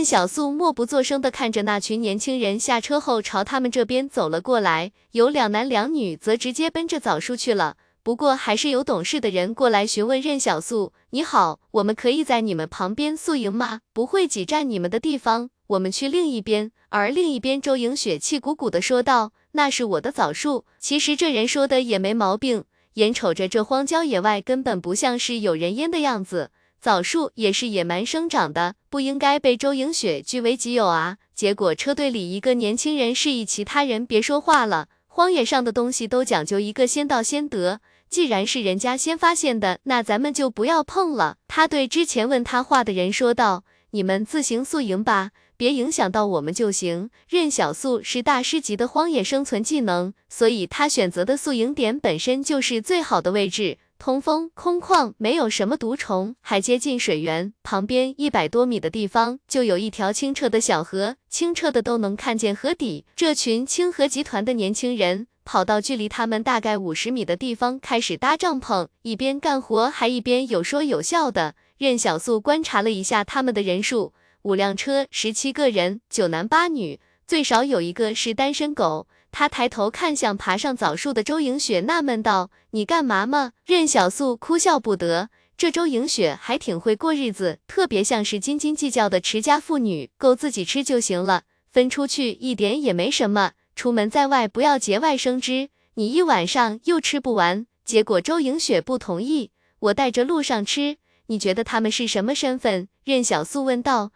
任小素默不作声地看着那群年轻人下车后朝他们这边走了过来，有两男两女则直接奔着枣树去了。不过还是有懂事的人过来询问任小素：“你好，我们可以在你们旁边宿营吗？不会挤占你们的地方，我们去另一边。”而另一边，周莹雪气鼓鼓地说道：“那是我的枣树。”其实这人说的也没毛病，眼瞅着这荒郊野外根本不像是有人烟的样子。枣树也是野蛮生长的，不应该被周莹雪据为己有啊！结果车队里一个年轻人示意其他人别说话了。荒野上的东西都讲究一个先到先得，既然是人家先发现的，那咱们就不要碰了。他对之前问他话的人说道：“你们自行宿营吧。”别影响到我们就行。任小素是大师级的荒野生存技能，所以他选择的宿营点本身就是最好的位置，通风、空旷，没有什么毒虫，还接近水源。旁边一百多米的地方就有一条清澈的小河，清澈的都能看见河底。这群清河集团的年轻人跑到距离他们大概五十米的地方，开始搭帐篷，一边干活还一边有说有笑的。任小素观察了一下他们的人数。五辆车，十七个人，九男八女，最少有一个是单身狗。他抬头看向爬上枣树的周莹雪，纳闷道：“你干嘛吗？”任小素哭笑不得，这周莹雪还挺会过日子，特别像是斤斤计较的持家妇女，够自己吃就行了，分出去一点也没什么。出门在外不要节外生枝，你一晚上又吃不完。结果周莹雪不同意，我带着路上吃。你觉得他们是什么身份？任小素问道。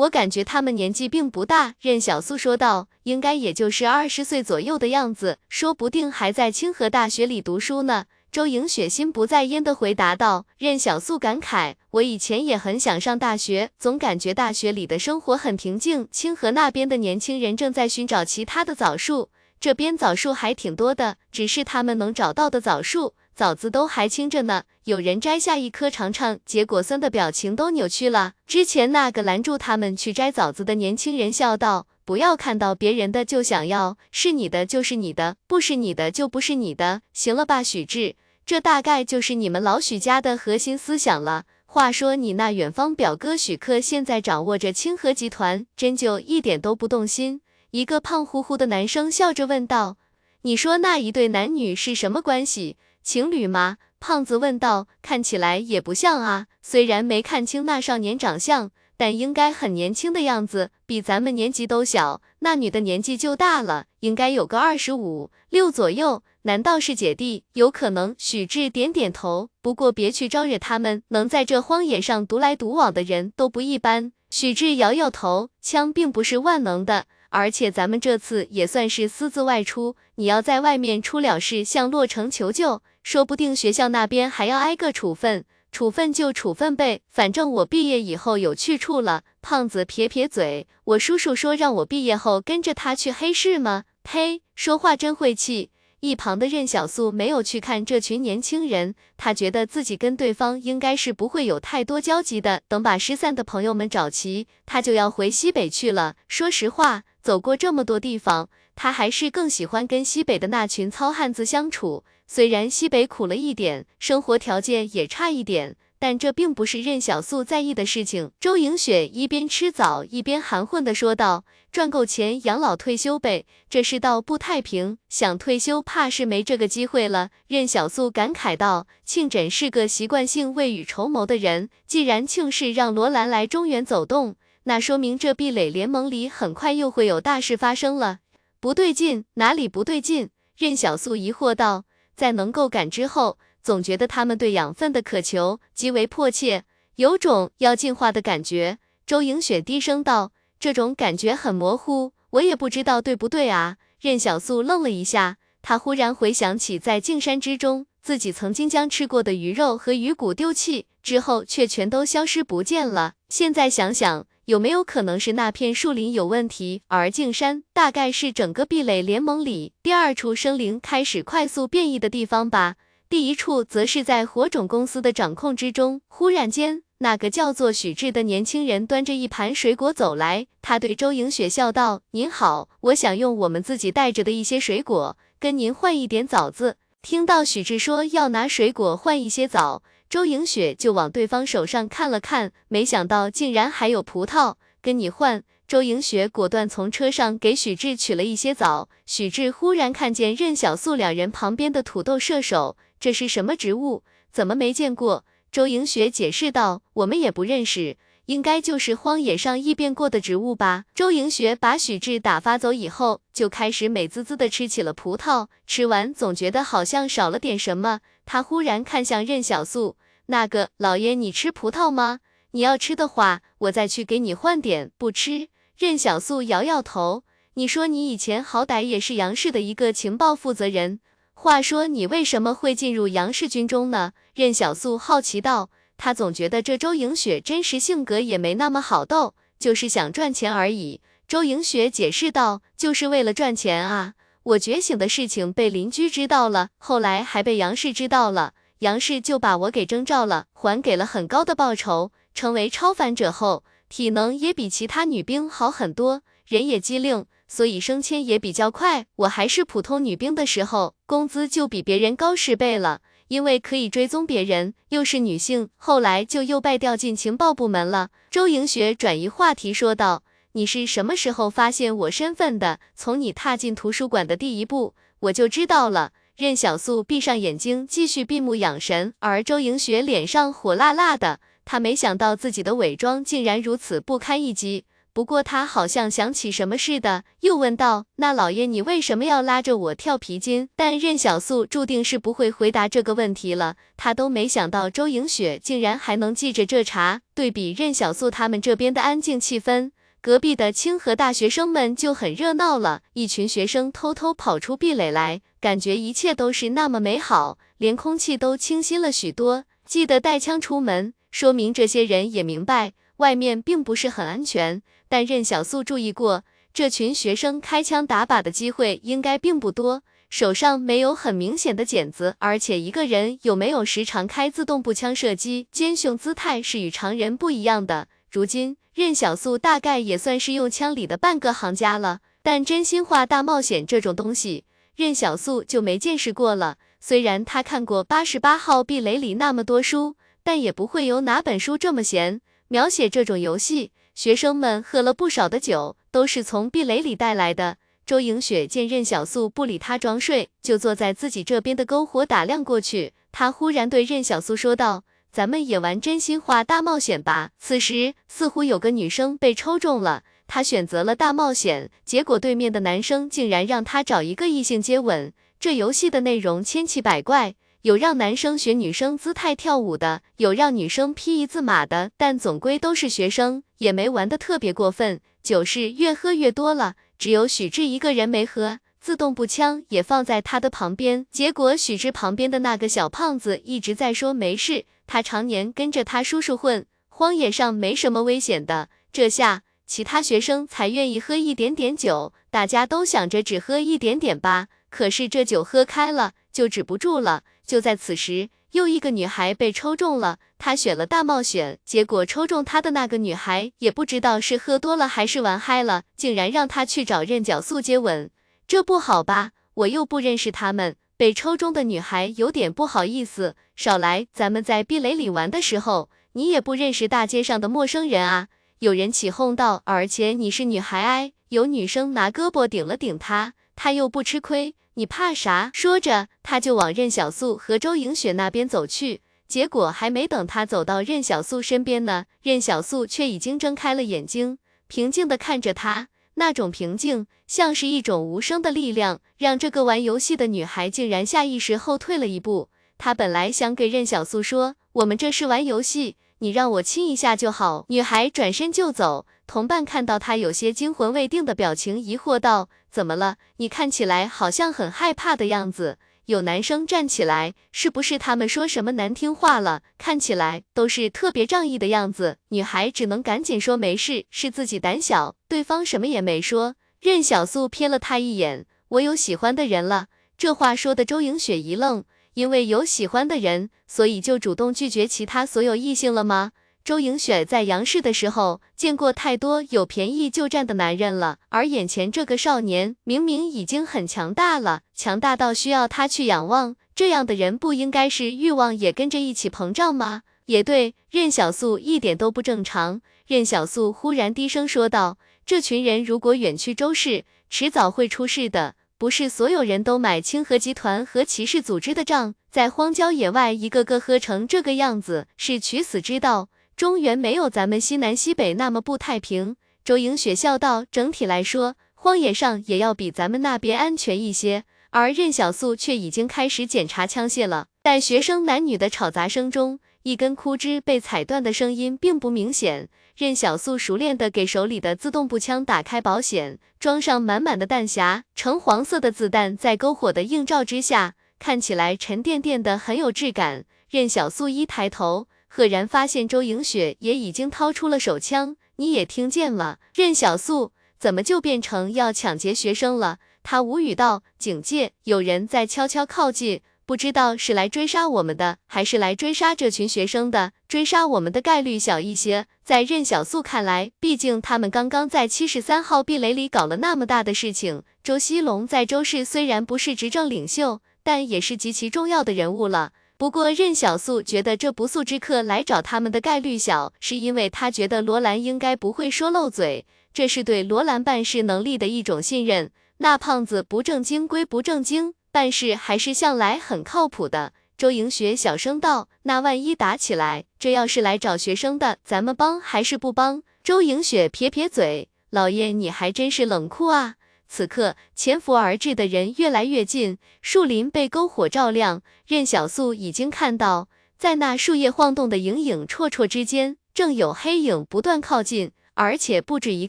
我感觉他们年纪并不大，任小素说道，应该也就是二十岁左右的样子，说不定还在清河大学里读书呢。周莹雪心不在焉的回答道。任小素感慨，我以前也很想上大学，总感觉大学里的生活很平静。清河那边的年轻人正在寻找其他的枣树，这边枣树还挺多的，只是他们能找到的枣树。枣子都还青着呢，有人摘下一颗尝尝，结果酸的表情都扭曲了。之前那个拦住他们去摘枣子的年轻人笑道：“不要看到别人的就想要，是你的就是你的，不是你的就不是你的，行了吧，许志？这大概就是你们老许家的核心思想了。话说你那远方表哥许克现在掌握着清河集团，真就一点都不动心？”一个胖乎乎的男生笑着问道：“你说那一对男女是什么关系？”情侣吗？胖子问道。看起来也不像啊，虽然没看清那少年长相，但应该很年轻的样子，比咱们年纪都小。那女的年纪就大了，应该有个二十五六左右。难道是姐弟？有可能。许志点点头。不过别去招惹他们，能在这荒野上独来独往的人都不一般。许志摇摇头，枪并不是万能的。而且咱们这次也算是私自外出，你要在外面出了事向洛城求救，说不定学校那边还要挨个处分。处分就处分呗，反正我毕业以后有去处了。胖子撇撇嘴，我叔叔说让我毕业后跟着他去黑市吗？呸，说话真晦气。一旁的任小素没有去看这群年轻人，他觉得自己跟对方应该是不会有太多交集的。等把失散的朋友们找齐，他就要回西北去了。说实话。走过这么多地方，他还是更喜欢跟西北的那群糙汉子相处。虽然西北苦了一点，生活条件也差一点，但这并不是任小素在意的事情。周莹雪一边吃枣一边含混的说道：“赚够钱养老退休呗，这世道不太平，想退休怕是没这个机会了。”任小素感慨道：“庆枕是个习惯性未雨绸缪的人，既然庆氏让罗兰来中原走动。”那说明这壁垒联盟里很快又会有大事发生了，不对劲，哪里不对劲？任小素疑惑道。在能够感知后，总觉得他们对养分的渴求极为迫切，有种要进化的感觉。周莹雪低声道，这种感觉很模糊，我也不知道对不对啊。任小素愣了一下，她忽然回想起在镜山之中，自己曾经将吃过的鱼肉和鱼骨丢弃之后，却全都消失不见了。现在想想。有没有可能是那片树林有问题？而镜山大概是整个壁垒联盟里第二处生灵开始快速变异的地方吧。第一处则是在火种公司的掌控之中。忽然间，那个叫做许志的年轻人端着一盘水果走来，他对周莹雪笑道：“您好，我想用我们自己带着的一些水果跟您换一点枣子。”听到许志说要拿水果换一些枣。周莹雪就往对方手上看了看，没想到竟然还有葡萄。跟你换。周莹雪果断从车上给许志取了一些枣。许志忽然看见任小素两人旁边的土豆射手，这是什么植物？怎么没见过？周莹雪解释道：“我们也不认识，应该就是荒野上异变过的植物吧。”周莹雪把许志打发走以后，就开始美滋滋的吃起了葡萄。吃完总觉得好像少了点什么，他忽然看向任小素：“那个老爷，你吃葡萄吗？你要吃的话，我再去给你换点。不吃。”任小素摇摇头，你说你以前好歹也是杨氏的一个情报负责人，话说你为什么会进入杨氏军中呢？任小素好奇道，他总觉得这周莹雪真实性格也没那么好斗，就是想赚钱而已。周莹雪解释道，就是为了赚钱啊！我觉醒的事情被邻居知道了，后来还被杨氏知道了，杨氏就把我给征召了，还给了很高的报酬，成为超凡者后。体能也比其他女兵好很多，人也机灵，所以升迁也比较快。我还是普通女兵的时候，工资就比别人高十倍了，因为可以追踪别人，又是女性。后来就又被调进情报部门了。周莹雪转移话题说道：“你是什么时候发现我身份的？从你踏进图书馆的第一步，我就知道了。”任小素闭上眼睛，继续闭目养神，而周莹雪脸上火辣辣的。她没想到自己的伪装竟然如此不堪一击，不过她好像想起什么似的，又问道：“那老爷，你为什么要拉着我跳皮筋？”但任小素注定是不会回答这个问题了，她都没想到周莹雪竟然还能记着这茬。对比任小素他们这边的安静气氛，隔壁的清河大学生们就很热闹了，一群学生偷偷跑出壁垒来，感觉一切都是那么美好，连空气都清新了许多。记得带枪出门。说明这些人也明白外面并不是很安全，但任小素注意过，这群学生开枪打靶的机会应该并不多，手上没有很明显的茧子，而且一个人有没有时常开自动步枪射击，奸雄姿态是与常人不一样的。如今任小素大概也算是用枪里的半个行家了，但真心话大冒险这种东西，任小素就没见识过了。虽然他看过八十八号壁垒里那么多书。但也不会有哪本书这么闲，描写这种游戏。学生们喝了不少的酒，都是从壁垒里带来的。周莹雪见任小素不理他装睡，就坐在自己这边的篝火打量过去。他忽然对任小素说道：“咱们也玩真心话大冒险吧。”此时似乎有个女生被抽中了，她选择了大冒险，结果对面的男生竟然让她找一个异性接吻。这游戏的内容千奇百怪。有让男生学女生姿态跳舞的，有让女生披一字马的，但总归都是学生，也没玩的特别过分。酒是越喝越多了，只有许志一个人没喝，自动步枪也放在他的旁边。结果许志旁边的那个小胖子一直在说没事，他常年跟着他叔叔混，荒野上没什么危险的。这下其他学生才愿意喝一点点酒，大家都想着只喝一点点吧，可是这酒喝开了就止不住了。就在此时，又一个女孩被抽中了。她选了大冒险，结果抽中她的那个女孩也不知道是喝多了还是玩嗨了，竟然让她去找任角素接吻。这不好吧？我又不认识他们。被抽中的女孩有点不好意思，少来，咱们在壁垒里玩的时候，你也不认识大街上的陌生人啊。有人起哄道，而且你是女孩哎。有女生拿胳膊顶了顶她，她又不吃亏。你怕啥？说着，他就往任小素和周莹雪那边走去。结果还没等他走到任小素身边呢，任小素却已经睁开了眼睛，平静的看着他。那种平静，像是一种无声的力量，让这个玩游戏的女孩竟然下意识后退了一步。她本来想给任小素说：“我们这是玩游戏，你让我亲一下就好。”女孩转身就走。同伴看到她有些惊魂未定的表情，疑惑道：“怎么了？你看起来好像很害怕的样子。”有男生站起来：“是不是他们说什么难听话了？看起来都是特别仗义的样子。”女孩只能赶紧说：“没事，是自己胆小。”对方什么也没说。任小素瞥了他一眼：“我有喜欢的人了。”这话说的周莹雪一愣，因为有喜欢的人，所以就主动拒绝其他所有异性了吗？周莹雪在杨氏的时候见过太多有便宜就占的男人了，而眼前这个少年明明已经很强大了，强大到需要他去仰望，这样的人不应该是欲望也跟着一起膨胀吗？也对，任小素一点都不正常。任小素忽然低声说道：“这群人如果远去周氏，迟早会出事的。不是所有人都买清河集团和骑士组织的账，在荒郊野外一个个喝成这个样子，是取死之道。中原没有咱们西南西北那么不太平。”周莹雪笑道：“整体来说，荒野上也要比咱们那边安全一些。”而任小素却已经开始检查枪械了，在学生男女的吵杂声中。一根枯枝被踩断的声音并不明显，任小素熟练地给手里的自动步枪打开保险，装上满满的弹匣，橙黄色的子弹在篝火的映照之下，看起来沉甸甸的，很有质感。任小素一抬头，赫然发现周莹雪也已经掏出了手枪。你也听见了，任小素怎么就变成要抢劫学生了？他无语道：“警戒，有人在悄悄靠近。”不知道是来追杀我们的，还是来追杀这群学生的。追杀我们的概率小一些。在任小素看来，毕竟他们刚刚在七十三号壁垒里搞了那么大的事情。周西龙在周氏虽然不是执政领袖，但也是极其重要的人物了。不过任小素觉得这不速之客来找他们的概率小，是因为他觉得罗兰应该不会说漏嘴，这是对罗兰办事能力的一种信任。那胖子不正经归不正经。办事还是向来很靠谱的。周莹雪小声道：“那万一打起来，这要是来找学生的，咱们帮还是不帮？”周莹雪撇撇嘴：“老爷，你还真是冷酷啊！”此刻，潜伏而至的人越来越近，树林被篝火照亮。任小素已经看到，在那树叶晃动的影影绰绰之间，正有黑影不断靠近，而且不止一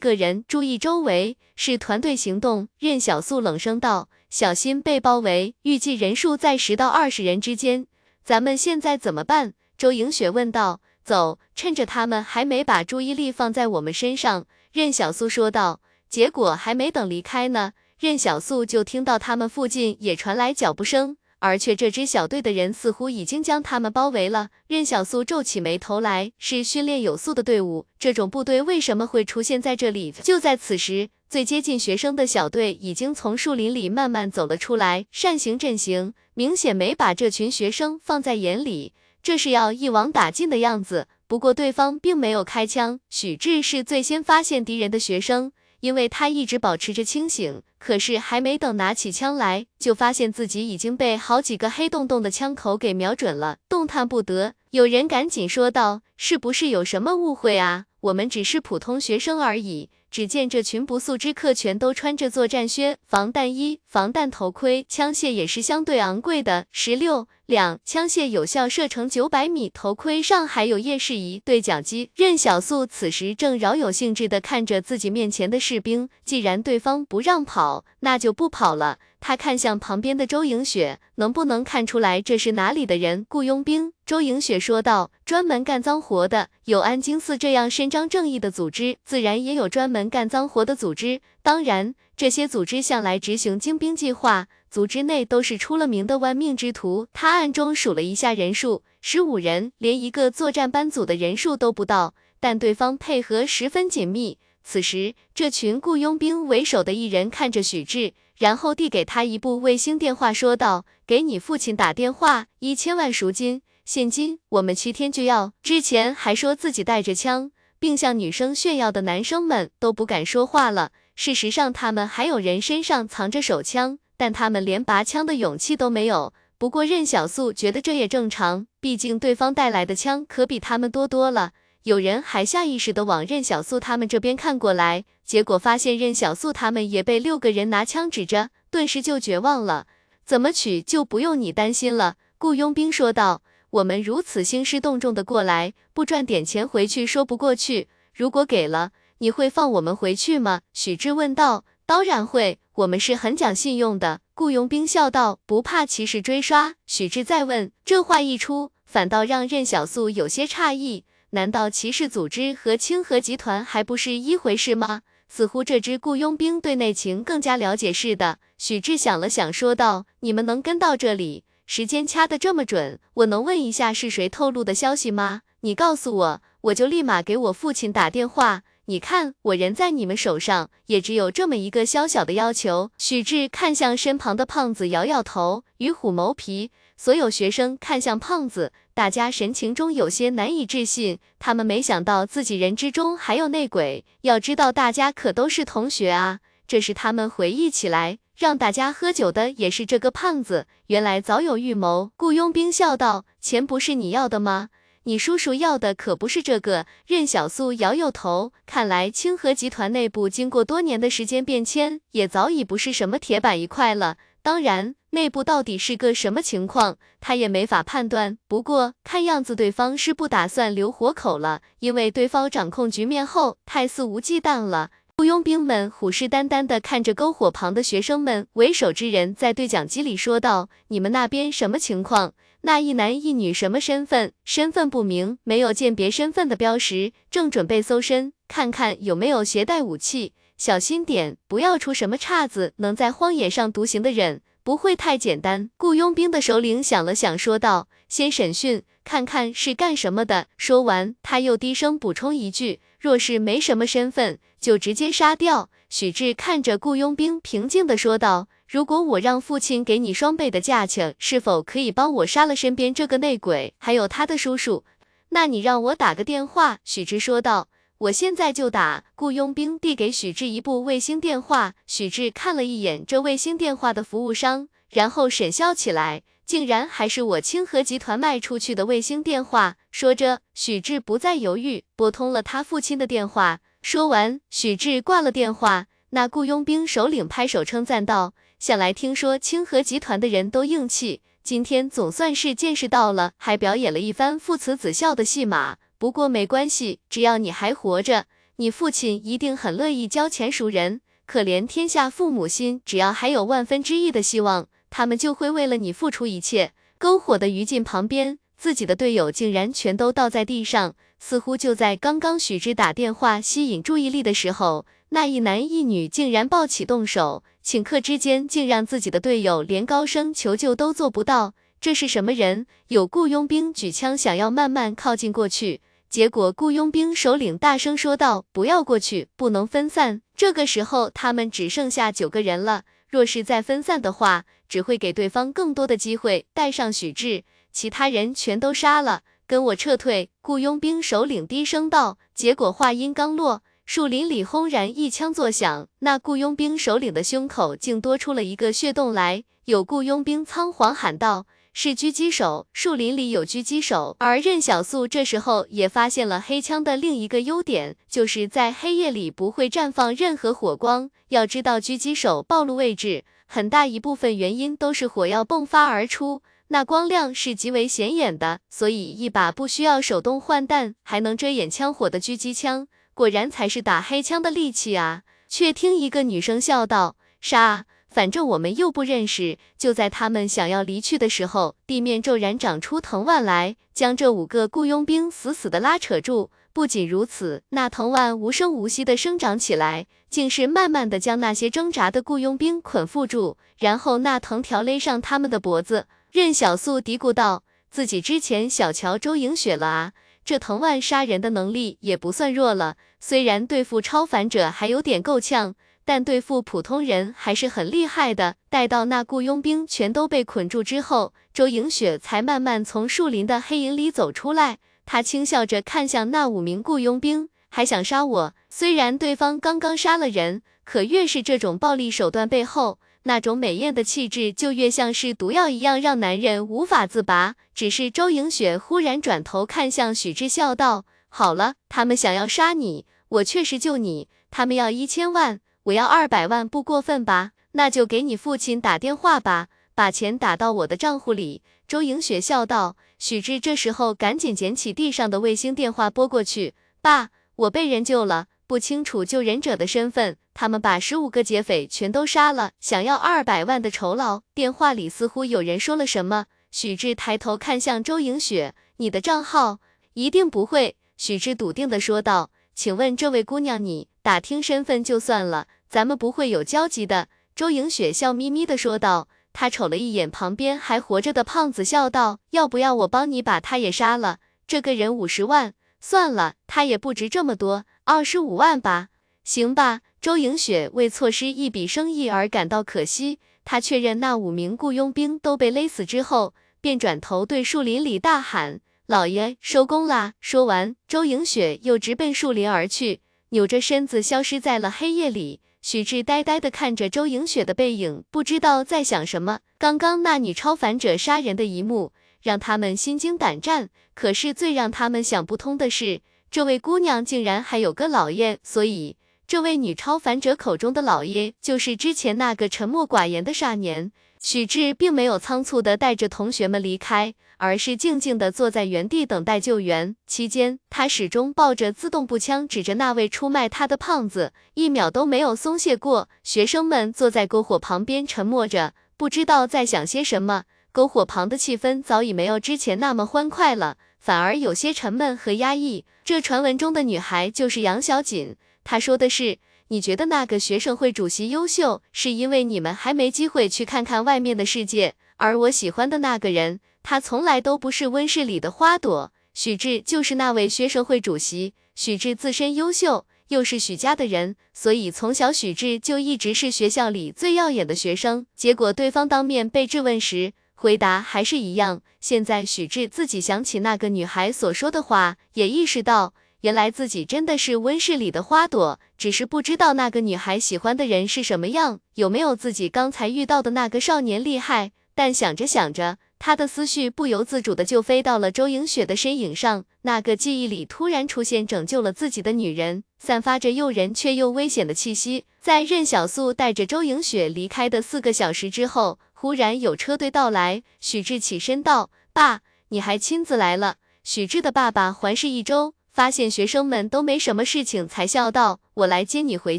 个人。注意周围，是团队行动。任小素冷声道。小心被包围，预计人数在十到二十人之间。咱们现在怎么办？周莹雪问道。走，趁着他们还没把注意力放在我们身上，任小素说道。结果还没等离开呢，任小素就听到他们附近也传来脚步声。而却这支小队的人似乎已经将他们包围了。任小素皱起眉头来，是训练有素的队伍，这种部队为什么会出现在这里？就在此时，最接近学生的小队已经从树林里慢慢走了出来，扇形阵型，明显没把这群学生放在眼里，这是要一网打尽的样子。不过对方并没有开枪，许志是最先发现敌人的学生。因为他一直保持着清醒，可是还没等拿起枪来，就发现自己已经被好几个黑洞洞的枪口给瞄准了，动弹不得。有人赶紧说道：“是不是有什么误会啊？我们只是普通学生而已。”只见这群不速之客全都穿着作战靴、防弹衣、防弹头盔，枪械也是相对昂贵的，十六两枪械有效射程九百米，头盔上还有夜视仪、对讲机。任小素此时正饶有兴致地看着自己面前的士兵，既然对方不让跑，那就不跑了。他看向旁边的周莹雪，能不能看出来这是哪里的人？雇佣兵。周莹雪说道：“专门干脏活的，有安京寺这样伸张正义的组织，自然也有专门干脏活的组织。当然，这些组织向来执行精兵计划，组织内都是出了名的玩命之徒。”他暗中数了一下人数，十五人，连一个作战班组的人数都不到，但对方配合十分紧密。此时，这群雇佣兵为首的一人看着许志。然后递给他一部卫星电话，说道：“给你父亲打电话，一千万赎金，现金，我们七天就要。”之前还说自己带着枪，并向女生炫耀的男生们都不敢说话了。事实上，他们还有人身上藏着手枪，但他们连拔枪的勇气都没有。不过任小素觉得这也正常，毕竟对方带来的枪可比他们多多了。有人还下意识的往任小素他们这边看过来，结果发现任小素他们也被六个人拿枪指着，顿时就绝望了。怎么取就不用你担心了，雇佣兵说道。我们如此兴师动众的过来，不赚点钱回去说不过去。如果给了，你会放我们回去吗？许志问道。当然会，我们是很讲信用的。雇佣兵笑道。不怕骑士追杀？许志再问。这话一出，反倒让任小素有些诧异。难道骑士组织和清河集团还不是一回事吗？似乎这支雇佣兵对内情更加了解似的。许志想了想，说道：“你们能跟到这里，时间掐得这么准，我能问一下是谁透露的消息吗？你告诉我，我就立马给我父亲打电话。”你看，我人在你们手上，也只有这么一个小小的要求。许志看向身旁的胖子，摇摇头，与虎谋皮。所有学生看向胖子，大家神情中有些难以置信。他们没想到自己人之中还有内鬼。要知道，大家可都是同学啊。这时他们回忆起来，让大家喝酒的也是这个胖子。原来早有预谋。雇佣兵笑道：“钱不是你要的吗？”你叔叔要的可不是这个。任小素摇摇头，看来清河集团内部经过多年的时间变迁，也早已不是什么铁板一块了。当然，内部到底是个什么情况，他也没法判断。不过看样子对方是不打算留活口了，因为对方掌控局面后太肆无忌惮了。雇佣兵们虎视眈眈地看着篝火旁的学生们，为首之人在对讲机里说道：“你们那边什么情况？”那一男一女什么身份？身份不明，没有鉴别身份的标识，正准备搜身，看看有没有携带武器，小心点，不要出什么岔子。能在荒野上独行的人，不会太简单。雇佣兵的首领想了想，说道：“先审讯，看看是干什么的。”说完，他又低声补充一句：“若是没什么身份，就直接杀掉。”许志看着雇佣兵，平静地说道。如果我让父亲给你双倍的价钱，是否可以帮我杀了身边这个内鬼，还有他的叔叔？那你让我打个电话。”许志说道，“我现在就打。”雇佣兵递给许志一部卫星电话，许志看了一眼这卫星电话的服务商，然后沈笑起来，竟然还是我清河集团卖出去的卫星电话。说着，许志不再犹豫，拨通了他父亲的电话。说完，许志挂了电话。那雇佣兵首领拍手称赞道。想来听说清河集团的人都硬气，今天总算是见识到了，还表演了一番父慈子孝的戏码。不过没关系，只要你还活着，你父亲一定很乐意交钱赎人。可怜天下父母心，只要还有万分之一的希望，他们就会为了你付出一切。篝火的余烬旁边，自己的队友竟然全都倒在地上，似乎就在刚刚许之打电话吸引注意力的时候，那一男一女竟然抱起动手。顷刻之间，竟让自己的队友连高声求救都做不到。这是什么人？有雇佣兵举枪想要慢慢靠近过去，结果雇佣兵首领大声说道：“不要过去，不能分散。”这个时候，他们只剩下九个人了。若是再分散的话，只会给对方更多的机会。带上许志，其他人全都杀了，跟我撤退。雇佣兵首领低声道。结果话音刚落。树林里轰然一枪作响，那雇佣兵首领的胸口竟多出了一个血洞来。有雇佣兵仓皇喊道：“是狙击手！树林里有狙击手！”而任小素这时候也发现了黑枪的另一个优点，就是在黑夜里不会绽放任何火光。要知道，狙击手暴露位置，很大一部分原因都是火药迸发而出，那光亮是极为显眼的。所以，一把不需要手动换弹，还能遮掩枪火的狙击枪。果然才是打黑枪的利器啊！却听一个女生笑道：“杀，反正我们又不认识。”就在他们想要离去的时候，地面骤然长出藤蔓来，将这五个雇佣兵死死的拉扯住。不仅如此，那藤蔓无声无息的生长起来，竟是慢慢的将那些挣扎的雇佣兵捆缚住，然后那藤条勒上他们的脖子。任小素嘀咕道：“自己之前小瞧周莹雪了啊。”这藤蔓杀人的能力也不算弱了，虽然对付超凡者还有点够呛，但对付普通人还是很厉害的。待到那雇佣兵全都被捆住之后，周莹雪才慢慢从树林的黑影里走出来。她轻笑着看向那五名雇佣兵，还想杀我？虽然对方刚刚杀了人，可越是这种暴力手段背后。那种美艳的气质，就越像是毒药一样，让男人无法自拔。只是周莹雪忽然转头看向许志，笑道：“好了，他们想要杀你，我确实救你。他们要一千万，我要二百万，不过分吧？那就给你父亲打电话吧，把钱打到我的账户里。”周莹雪笑道。许志这时候赶紧捡起地上的卫星电话拨过去：“爸，我被人救了。”不清楚救人者的身份，他们把十五个劫匪全都杀了，想要二百万的酬劳。电话里似乎有人说了什么，许志抬头看向周莹雪：“你的账号一定不会。”许志笃定的说道：“请问这位姑娘，你打听身份就算了，咱们不会有交集的。”周莹雪笑眯眯的说道，她瞅了一眼旁边还活着的胖子，笑道：“要不要我帮你把他也杀了？这个人五十万。”算了，他也不值这么多，二十五万吧。行吧。周莹雪为错失一笔生意而感到可惜。她确认那五名雇佣兵都被勒死之后，便转头对树林里大喊：“老爷，收工啦！”说完，周莹雪又直奔树林而去，扭着身子消失在了黑夜里。许志呆呆地看着周莹雪的背影，不知道在想什么。刚刚那女超凡者杀人的一幕，让他们心惊胆战。可是最让他们想不通的是，这位姑娘竟然还有个老爷，所以。这位女超凡者口中的老爷，就是之前那个沉默寡言的少年。许志并没有仓促的带着同学们离开，而是静静的坐在原地等待救援。期间，他始终抱着自动步枪，指着那位出卖他的胖子，一秒都没有松懈过。学生们坐在篝火旁边，沉默着，不知道在想些什么。篝火旁的气氛早已没有之前那么欢快了，反而有些沉闷和压抑。这传闻中的女孩就是杨小锦。她说的是，你觉得那个学生会主席优秀，是因为你们还没机会去看看外面的世界。而我喜欢的那个人，他从来都不是温室里的花朵。许志就是那位学生会主席。许志自身优秀，又是许家的人，所以从小许志就一直是学校里最耀眼的学生。结果对方当面被质问时，回答还是一样。现在许志自己想起那个女孩所说的话，也意识到。原来自己真的是温室里的花朵，只是不知道那个女孩喜欢的人是什么样，有没有自己刚才遇到的那个少年厉害。但想着想着，他的思绪不由自主的就飞到了周莹雪的身影上。那个记忆里突然出现拯救了自己的女人，散发着诱人却又危险的气息。在任小素带着周莹雪离开的四个小时之后，忽然有车队到来。许志起身道：“爸，你还亲自来了。”许志的爸爸环视一周。发现学生们都没什么事情，才笑道：“我来接你回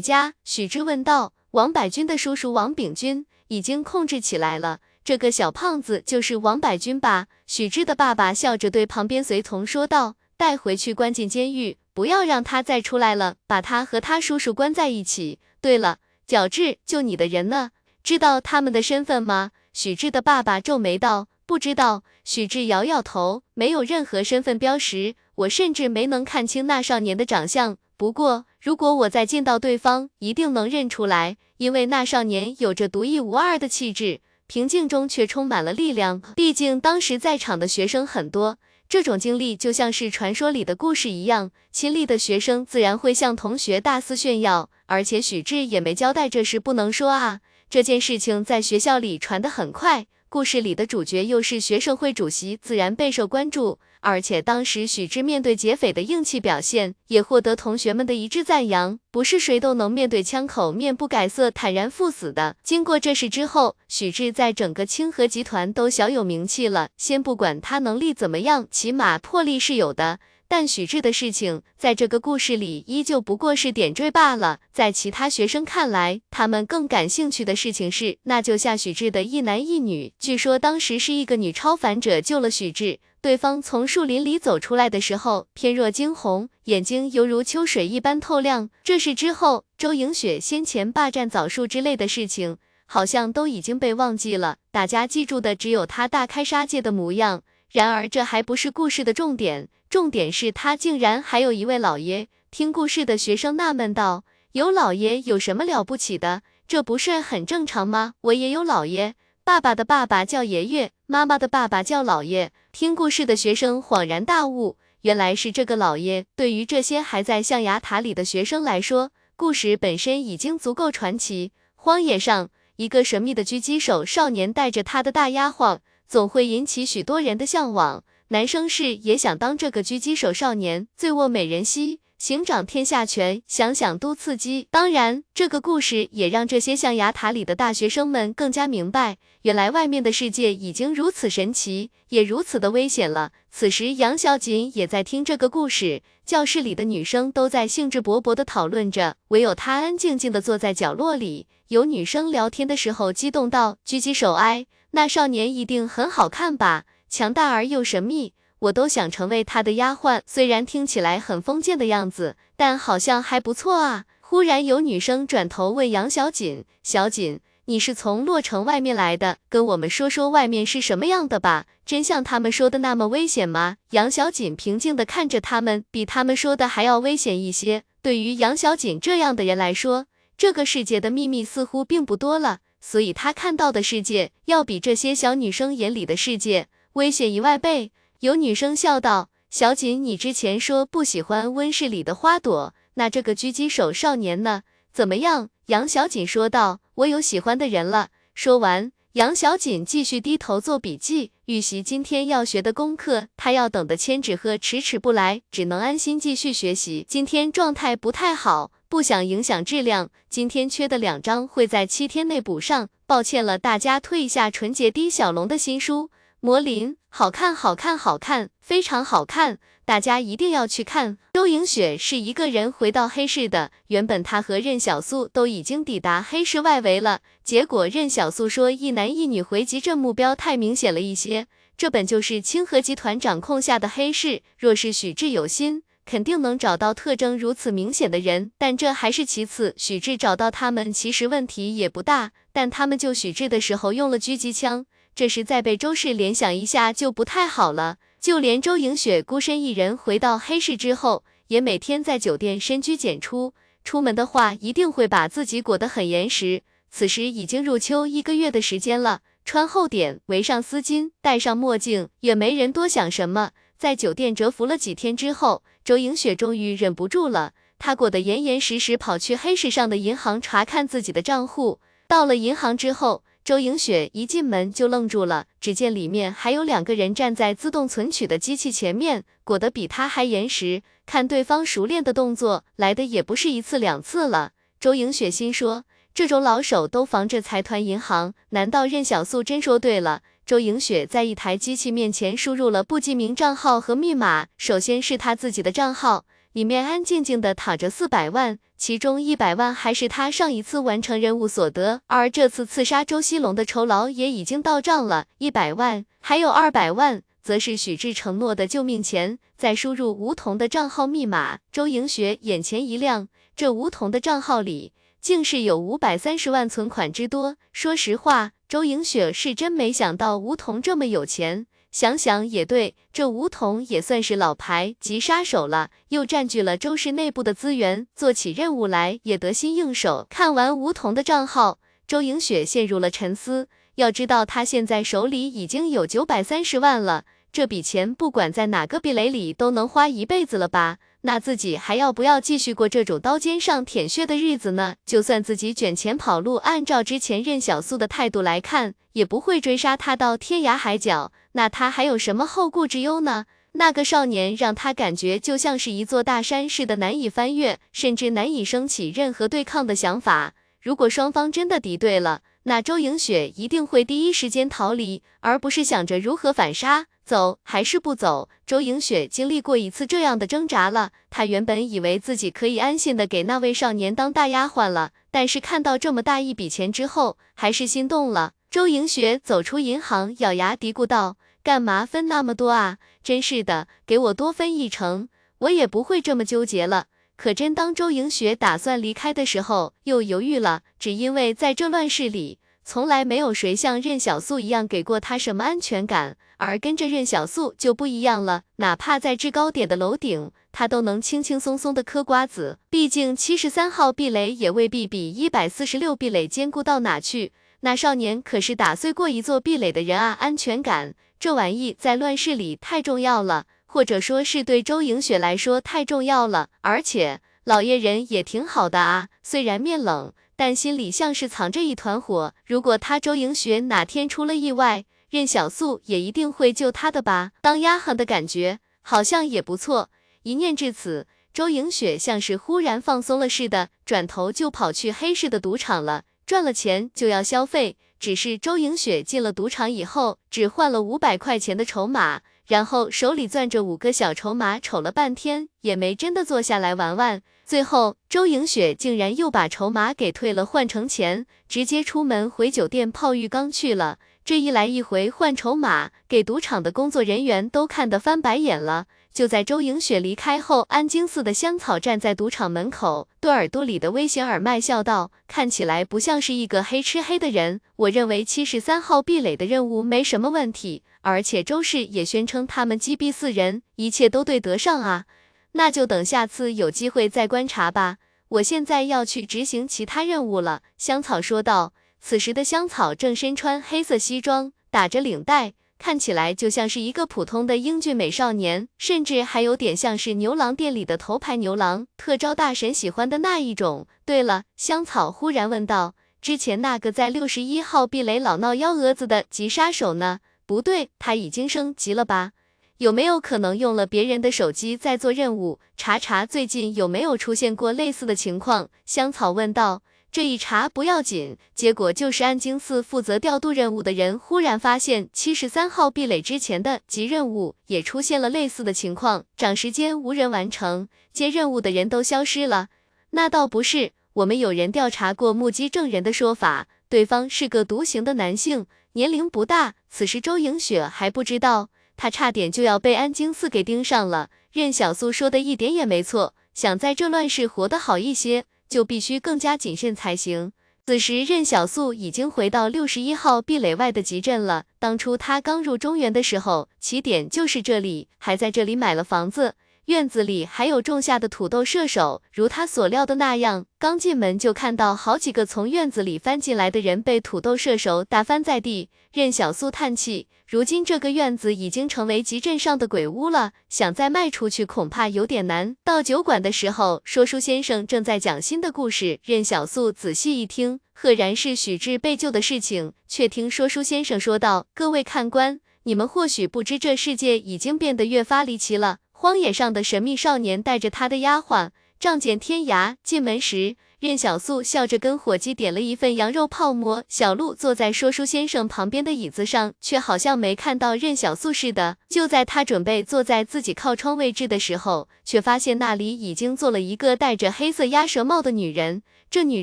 家。”许之问道：“王百军的叔叔王炳军已经控制起来了，这个小胖子就是王百军吧？”许之的爸爸笑着对旁边随从说道：“带回去关进监狱，不要让他再出来了，把他和他叔叔关在一起。对了，角质，就你的人呢？知道他们的身份吗？”许志的爸爸皱眉道：“不知道。”许志摇摇头，没有任何身份标识。我甚至没能看清那少年的长相，不过如果我再见到对方，一定能认出来，因为那少年有着独一无二的气质，平静中却充满了力量。毕竟当时在场的学生很多，这种经历就像是传说里的故事一样，亲历的学生自然会向同学大肆炫耀。而且许志也没交代这事不能说啊，这件事情在学校里传得很快。故事里的主角又是学生会主席，自然备受关注。而且当时许志面对劫匪的硬气表现，也获得同学们的一致赞扬。不是谁都能面对枪口面不改色、坦然赴死的。经过这事之后，许志在整个清河集团都小有名气了。先不管他能力怎么样，起码魄力是有的。但许志的事情，在这个故事里依旧不过是点缀罢了。在其他学生看来，他们更感兴趣的事情是，那救下许志的一男一女。据说当时是一个女超凡者救了许志，对方从树林里走出来的时候，翩若惊鸿，眼睛犹如秋水一般透亮。这事之后，周莹雪先前霸占枣树之类的事情，好像都已经被忘记了。大家记住的只有她大开杀戒的模样。然而，这还不是故事的重点。重点是他竟然还有一位老爷。听故事的学生纳闷道：“有老爷有什么了不起的？这不是很正常吗？我也有老爷，爸爸的爸爸叫爷爷，妈妈的爸爸叫姥爷。”听故事的学生恍然大悟，原来是这个姥爷。对于这些还在象牙塔里的学生来说，故事本身已经足够传奇。荒野上，一个神秘的狙击手少年带着他的大丫鬟，总会引起许多人的向往。男生是也想当这个狙击手少年，醉卧美人膝，行掌天下权，想想都刺激。当然，这个故事也让这些象牙塔里的大学生们更加明白，原来外面的世界已经如此神奇，也如此的危险了。此时，杨小锦也在听这个故事，教室里的女生都在兴致勃勃的讨论着，唯有她安静静的坐在角落里。有女生聊天的时候激动到：“狙击手哎，那少年一定很好看吧？”强大而又神秘，我都想成为他的丫鬟。虽然听起来很封建的样子，但好像还不错啊。忽然有女生转头问杨小锦：“小锦，你是从洛城外面来的，跟我们说说外面是什么样的吧？真像他们说的那么危险吗？杨小锦平静地看着他们，比他们说的还要危险一些。对于杨小锦这样的人来说，这个世界的秘密似乎并不多了，所以他看到的世界要比这些小女生眼里的世界危险一万倍。有女生笑道：“小锦，你之前说不喜欢温室里的花朵，那这个狙击手少年呢？怎么样？”杨小锦说道：“我有喜欢的人了。”说完，杨小锦继续低头做笔记，预习今天要学的功课。他要等的千纸鹤迟迟不来，只能安心继续学习。今天状态不太好，不想影响质量。今天缺的两章会在七天内补上，抱歉了，大家退一下纯洁低小龙的新书《魔灵》，好看，好看，好看，非常好看。大家一定要去看。周莹雪是一个人回到黑市的，原本她和任小素都已经抵达黑市外围了，结果任小素说一男一女回集镇目标太明显了一些。这本就是清河集团掌控下的黑市，若是许志有心，肯定能找到特征如此明显的人。但这还是其次，许志找到他们其实问题也不大，但他们救许志的时候用了狙击枪，这时再被周氏联想一下就不太好了。就连周莹雪孤身一人回到黑市之后，也每天在酒店深居简出，出门的话一定会把自己裹得很严实。此时已经入秋一个月的时间了，穿厚点，围上丝巾，戴上墨镜，也没人多想什么。在酒店蛰伏了几天之后，周莹雪终于忍不住了，她裹得严严实实，跑去黑市上的银行查看自己的账户。到了银行之后，周莹雪一进门就愣住了，只见里面还有两个人站在自动存取的机器前面，裹得比她还严实。看对方熟练的动作，来的也不是一次两次了。周莹雪心说，这种老手都防着财团银行，难道任小素真说对了？周莹雪在一台机器面前输入了不记名账号和密码，首先是她自己的账号。里面安静静的躺着四百万，其中一百万还是他上一次完成任务所得，而这次刺杀周西龙的酬劳也已经到账了，一百万，还有二百万，则是许志承诺的救命钱。再输入吴桐的账号密码，周莹雪眼前一亮，这吴桐的账号里竟是有五百三十万存款之多。说实话，周莹雪是真没想到吴桐这么有钱。想想也对，这吴桐也算是老牌级杀手了，又占据了周氏内部的资源，做起任务来也得心应手。看完吴桐的账号，周莹雪陷入了沉思。要知道，他现在手里已经有九百三十万了，这笔钱不管在哪个壁垒里都能花一辈子了吧？那自己还要不要继续过这种刀尖上舔血的日子呢？就算自己卷钱跑路，按照之前任小素的态度来看，也不会追杀他到天涯海角。那他还有什么后顾之忧呢？那个少年让他感觉就像是一座大山似的难以翻越，甚至难以升起任何对抗的想法。如果双方真的敌对了，那周莹雪一定会第一时间逃离，而不是想着如何反杀。走还是不走？周莹雪经历过一次这样的挣扎了。她原本以为自己可以安心的给那位少年当大丫鬟了，但是看到这么大一笔钱之后，还是心动了。周莹雪走出银行，咬牙嘀咕道。干嘛分那么多啊？真是的，给我多分一成，我也不会这么纠结了。可真当周莹雪打算离开的时候，又犹豫了，只因为在这乱世里，从来没有谁像任小素一样给过她什么安全感，而跟着任小素就不一样了，哪怕在制高点的楼顶，她都能轻轻松松的嗑瓜子。毕竟七十三号壁垒也未必比一百四十六壁垒坚固到哪去。那少年可是打碎过一座壁垒的人啊，安全感。这玩意在乱世里太重要了，或者说是对周莹雪来说太重要了。而且老爷人也挺好的啊，虽然面冷，但心里像是藏着一团火。如果他周莹雪哪天出了意外，任小素也一定会救他的吧？当丫鬟的感觉好像也不错。一念至此，周莹雪像是忽然放松了似的，转头就跑去黑市的赌场了。赚了钱就要消费。只是周莹雪进了赌场以后，只换了五百块钱的筹码，然后手里攥着五个小筹码，瞅了半天，也没真的坐下来玩玩。最后，周莹雪竟然又把筹码给退了，换成钱，直接出门回酒店泡浴缸去了。这一来一回换筹码，给赌场的工作人员都看得翻白眼了。就在周莹雪离开后，安京寺的香草站在赌场门口，对耳朵里的危险耳麦笑道：“看起来不像是一个黑吃黑的人。我认为七十三号壁垒的任务没什么问题，而且周氏也宣称他们击毙四人，一切都对得上啊。那就等下次有机会再观察吧。我现在要去执行其他任务了。”香草说道。此时的香草正身穿黑色西装，打着领带。看起来就像是一个普通的英俊美少年，甚至还有点像是牛郎店里的头牌牛郎，特招大神喜欢的那一种。对了，香草忽然问道，之前那个在六十一号壁垒老闹幺蛾子的急杀手呢？不对，他已经升级了吧？有没有可能用了别人的手机在做任务？查查最近有没有出现过类似的情况？香草问道。这一查不要紧，结果就是安京寺负责调度任务的人忽然发现七十三号壁垒之前的急任务也出现了类似的情况，长时间无人完成，接任务的人都消失了。那倒不是，我们有人调查过目击证人的说法，对方是个独行的男性，年龄不大。此时周莹雪还不知道，他差点就要被安京寺给盯上了。任小素说的一点也没错，想在这乱世活得好一些。就必须更加谨慎才行。此时，任小素已经回到六十一号壁垒外的集镇了。当初他刚入中原的时候，起点就是这里，还在这里买了房子。院子里还有种下的土豆射手，如他所料的那样，刚进门就看到好几个从院子里翻进来的人被土豆射手打翻在地。任小素叹气，如今这个院子已经成为集镇上的鬼屋了，想再卖出去恐怕有点难。到酒馆的时候，说书先生正在讲新的故事，任小素仔细一听，赫然是许志被救的事情。却听说书先生说道：“各位看官，你们或许不知，这世界已经变得越发离奇了。”荒野上的神秘少年带着他的丫鬟仗剑天涯。进门时，任小素笑着跟伙计点了一份羊肉泡馍。小鹿坐在说书先生旁边的椅子上，却好像没看到任小素似的。就在他准备坐在自己靠窗位置的时候，却发现那里已经坐了一个戴着黑色鸭舌帽的女人。这女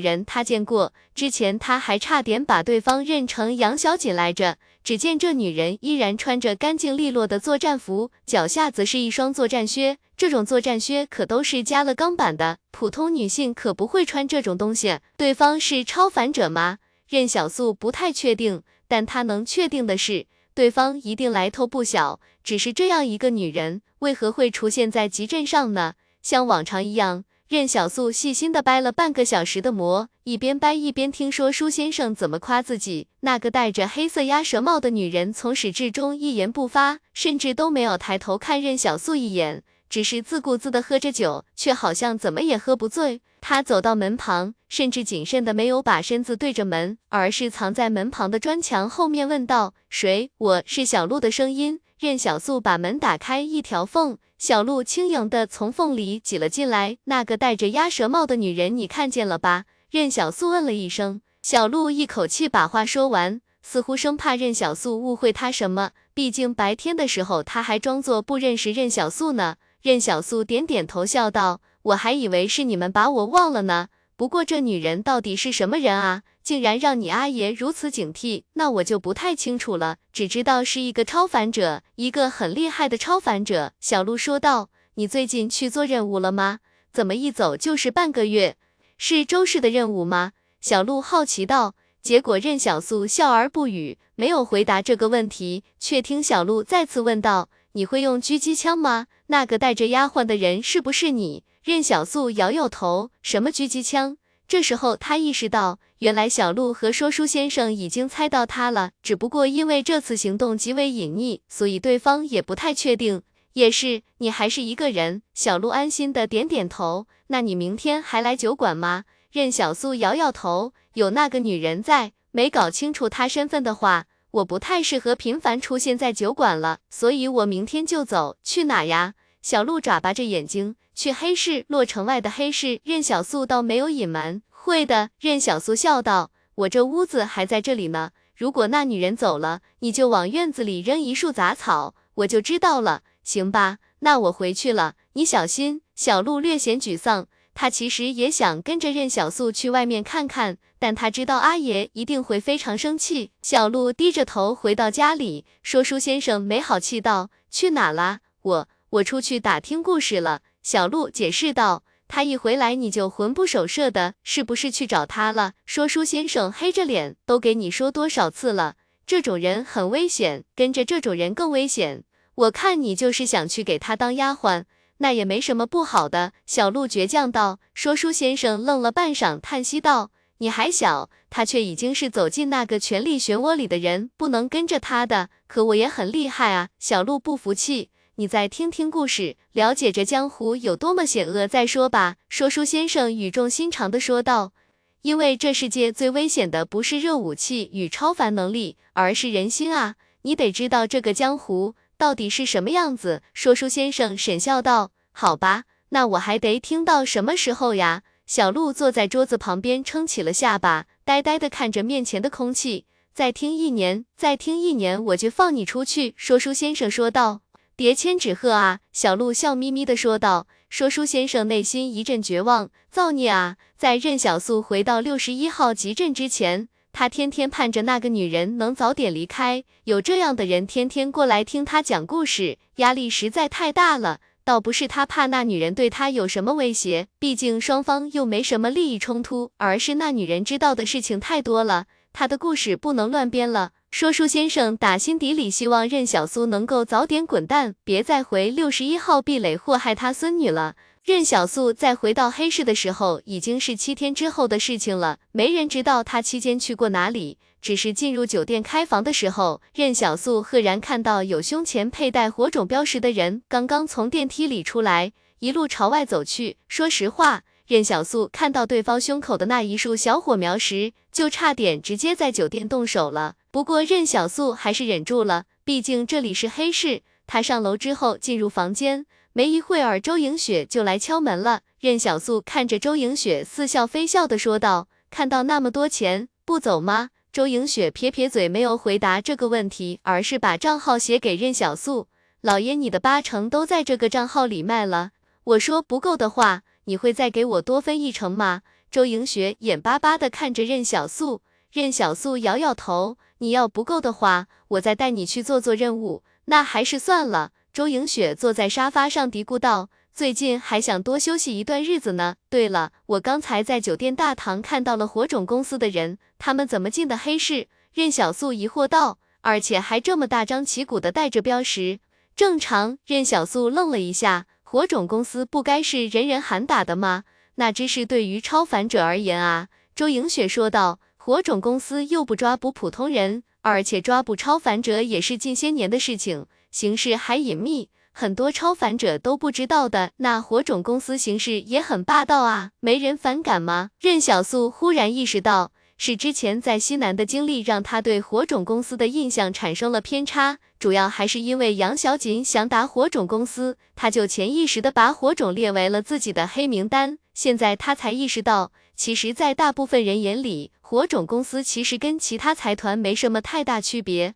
人他见过，之前他还差点把对方认成杨小锦来着。只见这女人依然穿着干净利落的作战服，脚下则是一双作战靴。这种作战靴可都是加了钢板的，普通女性可不会穿这种东西。对方是超凡者吗？任小素不太确定，但她能确定的是，对方一定来头不小。只是这样一个女人，为何会出现在集镇上呢？像往常一样。任小素细心的掰了半个小时的馍，一边掰一边听说舒先生怎么夸自己。那个戴着黑色鸭舌帽的女人从始至终一言不发，甚至都没有抬头看任小素一眼，只是自顾自的喝着酒，却好像怎么也喝不醉。他走到门旁，甚至谨慎的没有把身子对着门，而是藏在门旁的砖墙后面，问道：“谁？”我是小鹿的声音。任小素把门打开一条缝，小鹿轻盈的从缝里挤了进来。那个戴着鸭舌帽的女人，你看见了吧？任小素问了一声。小鹿一口气把话说完，似乎生怕任小素误会他什么。毕竟白天的时候他还装作不认识任小素呢。任小素点点头，笑道：“我还以为是你们把我忘了呢。不过这女人到底是什么人啊？”竟然让你阿爷如此警惕，那我就不太清楚了，只知道是一个超凡者，一个很厉害的超凡者。小鹿说道：“你最近去做任务了吗？怎么一走就是半个月？是周氏的任务吗？”小鹿好奇道。结果任小素笑而不语，没有回答这个问题，却听小鹿再次问道：“你会用狙击枪吗？那个带着丫鬟的人是不是你？”任小素摇摇头：“什么狙击枪？”这时候他意识到。原来小鹿和说书先生已经猜到他了，只不过因为这次行动极为隐匿，所以对方也不太确定。也是，你还是一个人。小鹿安心的点点头。那你明天还来酒馆吗？任小素摇摇头。有那个女人在，没搞清楚她身份的话，我不太适合频繁出现在酒馆了，所以我明天就走。去哪呀？小鹿眨巴着眼睛，去黑市，洛城外的黑市。任小素倒没有隐瞒。会的，任小素笑道，我这屋子还在这里呢。如果那女人走了，你就往院子里扔一束杂草，我就知道了，行吧？那我回去了，你小心。小鹿略显沮丧，他其实也想跟着任小素去外面看看，但他知道阿爷一定会非常生气。小鹿低着头回到家里，说书先生没好气道，去哪啦？我。我出去打听故事了。小鹿解释道。他一回来你就魂不守舍的，是不是去找他了？说书先生黑着脸，都给你说多少次了，这种人很危险，跟着这种人更危险。我看你就是想去给他当丫鬟，那也没什么不好的。小鹿倔强道。说书先生愣了半晌，叹息道：“你还小，他却已经是走进那个权力漩涡里的人，不能跟着他的。可我也很厉害啊。”小鹿不服气。你再听听故事，了解这江湖有多么险恶再说吧。说书先生语重心长地说道：“因为这世界最危险的不是热武器与超凡能力，而是人心啊！你得知道这个江湖到底是什么样子。”说书先生沈笑道：“好吧，那我还得听到什么时候呀？”小鹿坐在桌子旁边，撑起了下巴，呆呆地看着面前的空气。再听一年，再听一年，我就放你出去。”说书先生说道。别千纸鹤啊！小鹿笑眯眯地说道。说书先生内心一阵绝望，造孽啊！在任小素回到六十一号集镇之前，他天天盼着那个女人能早点离开。有这样的人天天过来听他讲故事，压力实在太大了。倒不是他怕那女人对他有什么威胁，毕竟双方又没什么利益冲突，而是那女人知道的事情太多了，他的故事不能乱编了。说书先生打心底里希望任小苏能够早点滚蛋，别再回六十一号壁垒祸害他孙女了。任小素再回到黑市的时候，已经是七天之后的事情了，没人知道他期间去过哪里。只是进入酒店开房的时候，任小素赫然看到有胸前佩戴火种标识的人刚刚从电梯里出来，一路朝外走去。说实话。任小素看到对方胸口的那一束小火苗时，就差点直接在酒店动手了。不过任小素还是忍住了，毕竟这里是黑市。她上楼之后进入房间，没一会儿，周莹雪就来敲门了。任小素看着周莹雪，似笑非笑的说道：“看到那么多钱，不走吗？”周莹雪撇撇嘴，没有回答这个问题，而是把账号写给任小素：“老爷，你的八成都在这个账号里卖了。我说不够的话。”你会再给我多分一成吗？周莹雪眼巴巴的看着任小素，任小素摇摇头，你要不够的话，我再带你去做做任务。那还是算了。周莹雪坐在沙发上嘀咕道，最近还想多休息一段日子呢。对了，我刚才在酒店大堂看到了火种公司的人，他们怎么进的黑市？任小素疑惑道，而且还这么大张旗鼓的带着标识，正常？任小素愣了一下。火种公司不该是人人喊打的吗？那只是对于超凡者而言啊。周莹雪说道。火种公司又不抓捕普通人，而且抓捕超凡者也是近些年的事情，形势还隐秘，很多超凡者都不知道的。那火种公司形势也很霸道啊，没人反感吗？任小素忽然意识到。是之前在西南的经历让他对火种公司的印象产生了偏差，主要还是因为杨小锦想打火种公司，他就潜意识的把火种列为了自己的黑名单。现在他才意识到，其实，在大部分人眼里，火种公司其实跟其他财团没什么太大区别，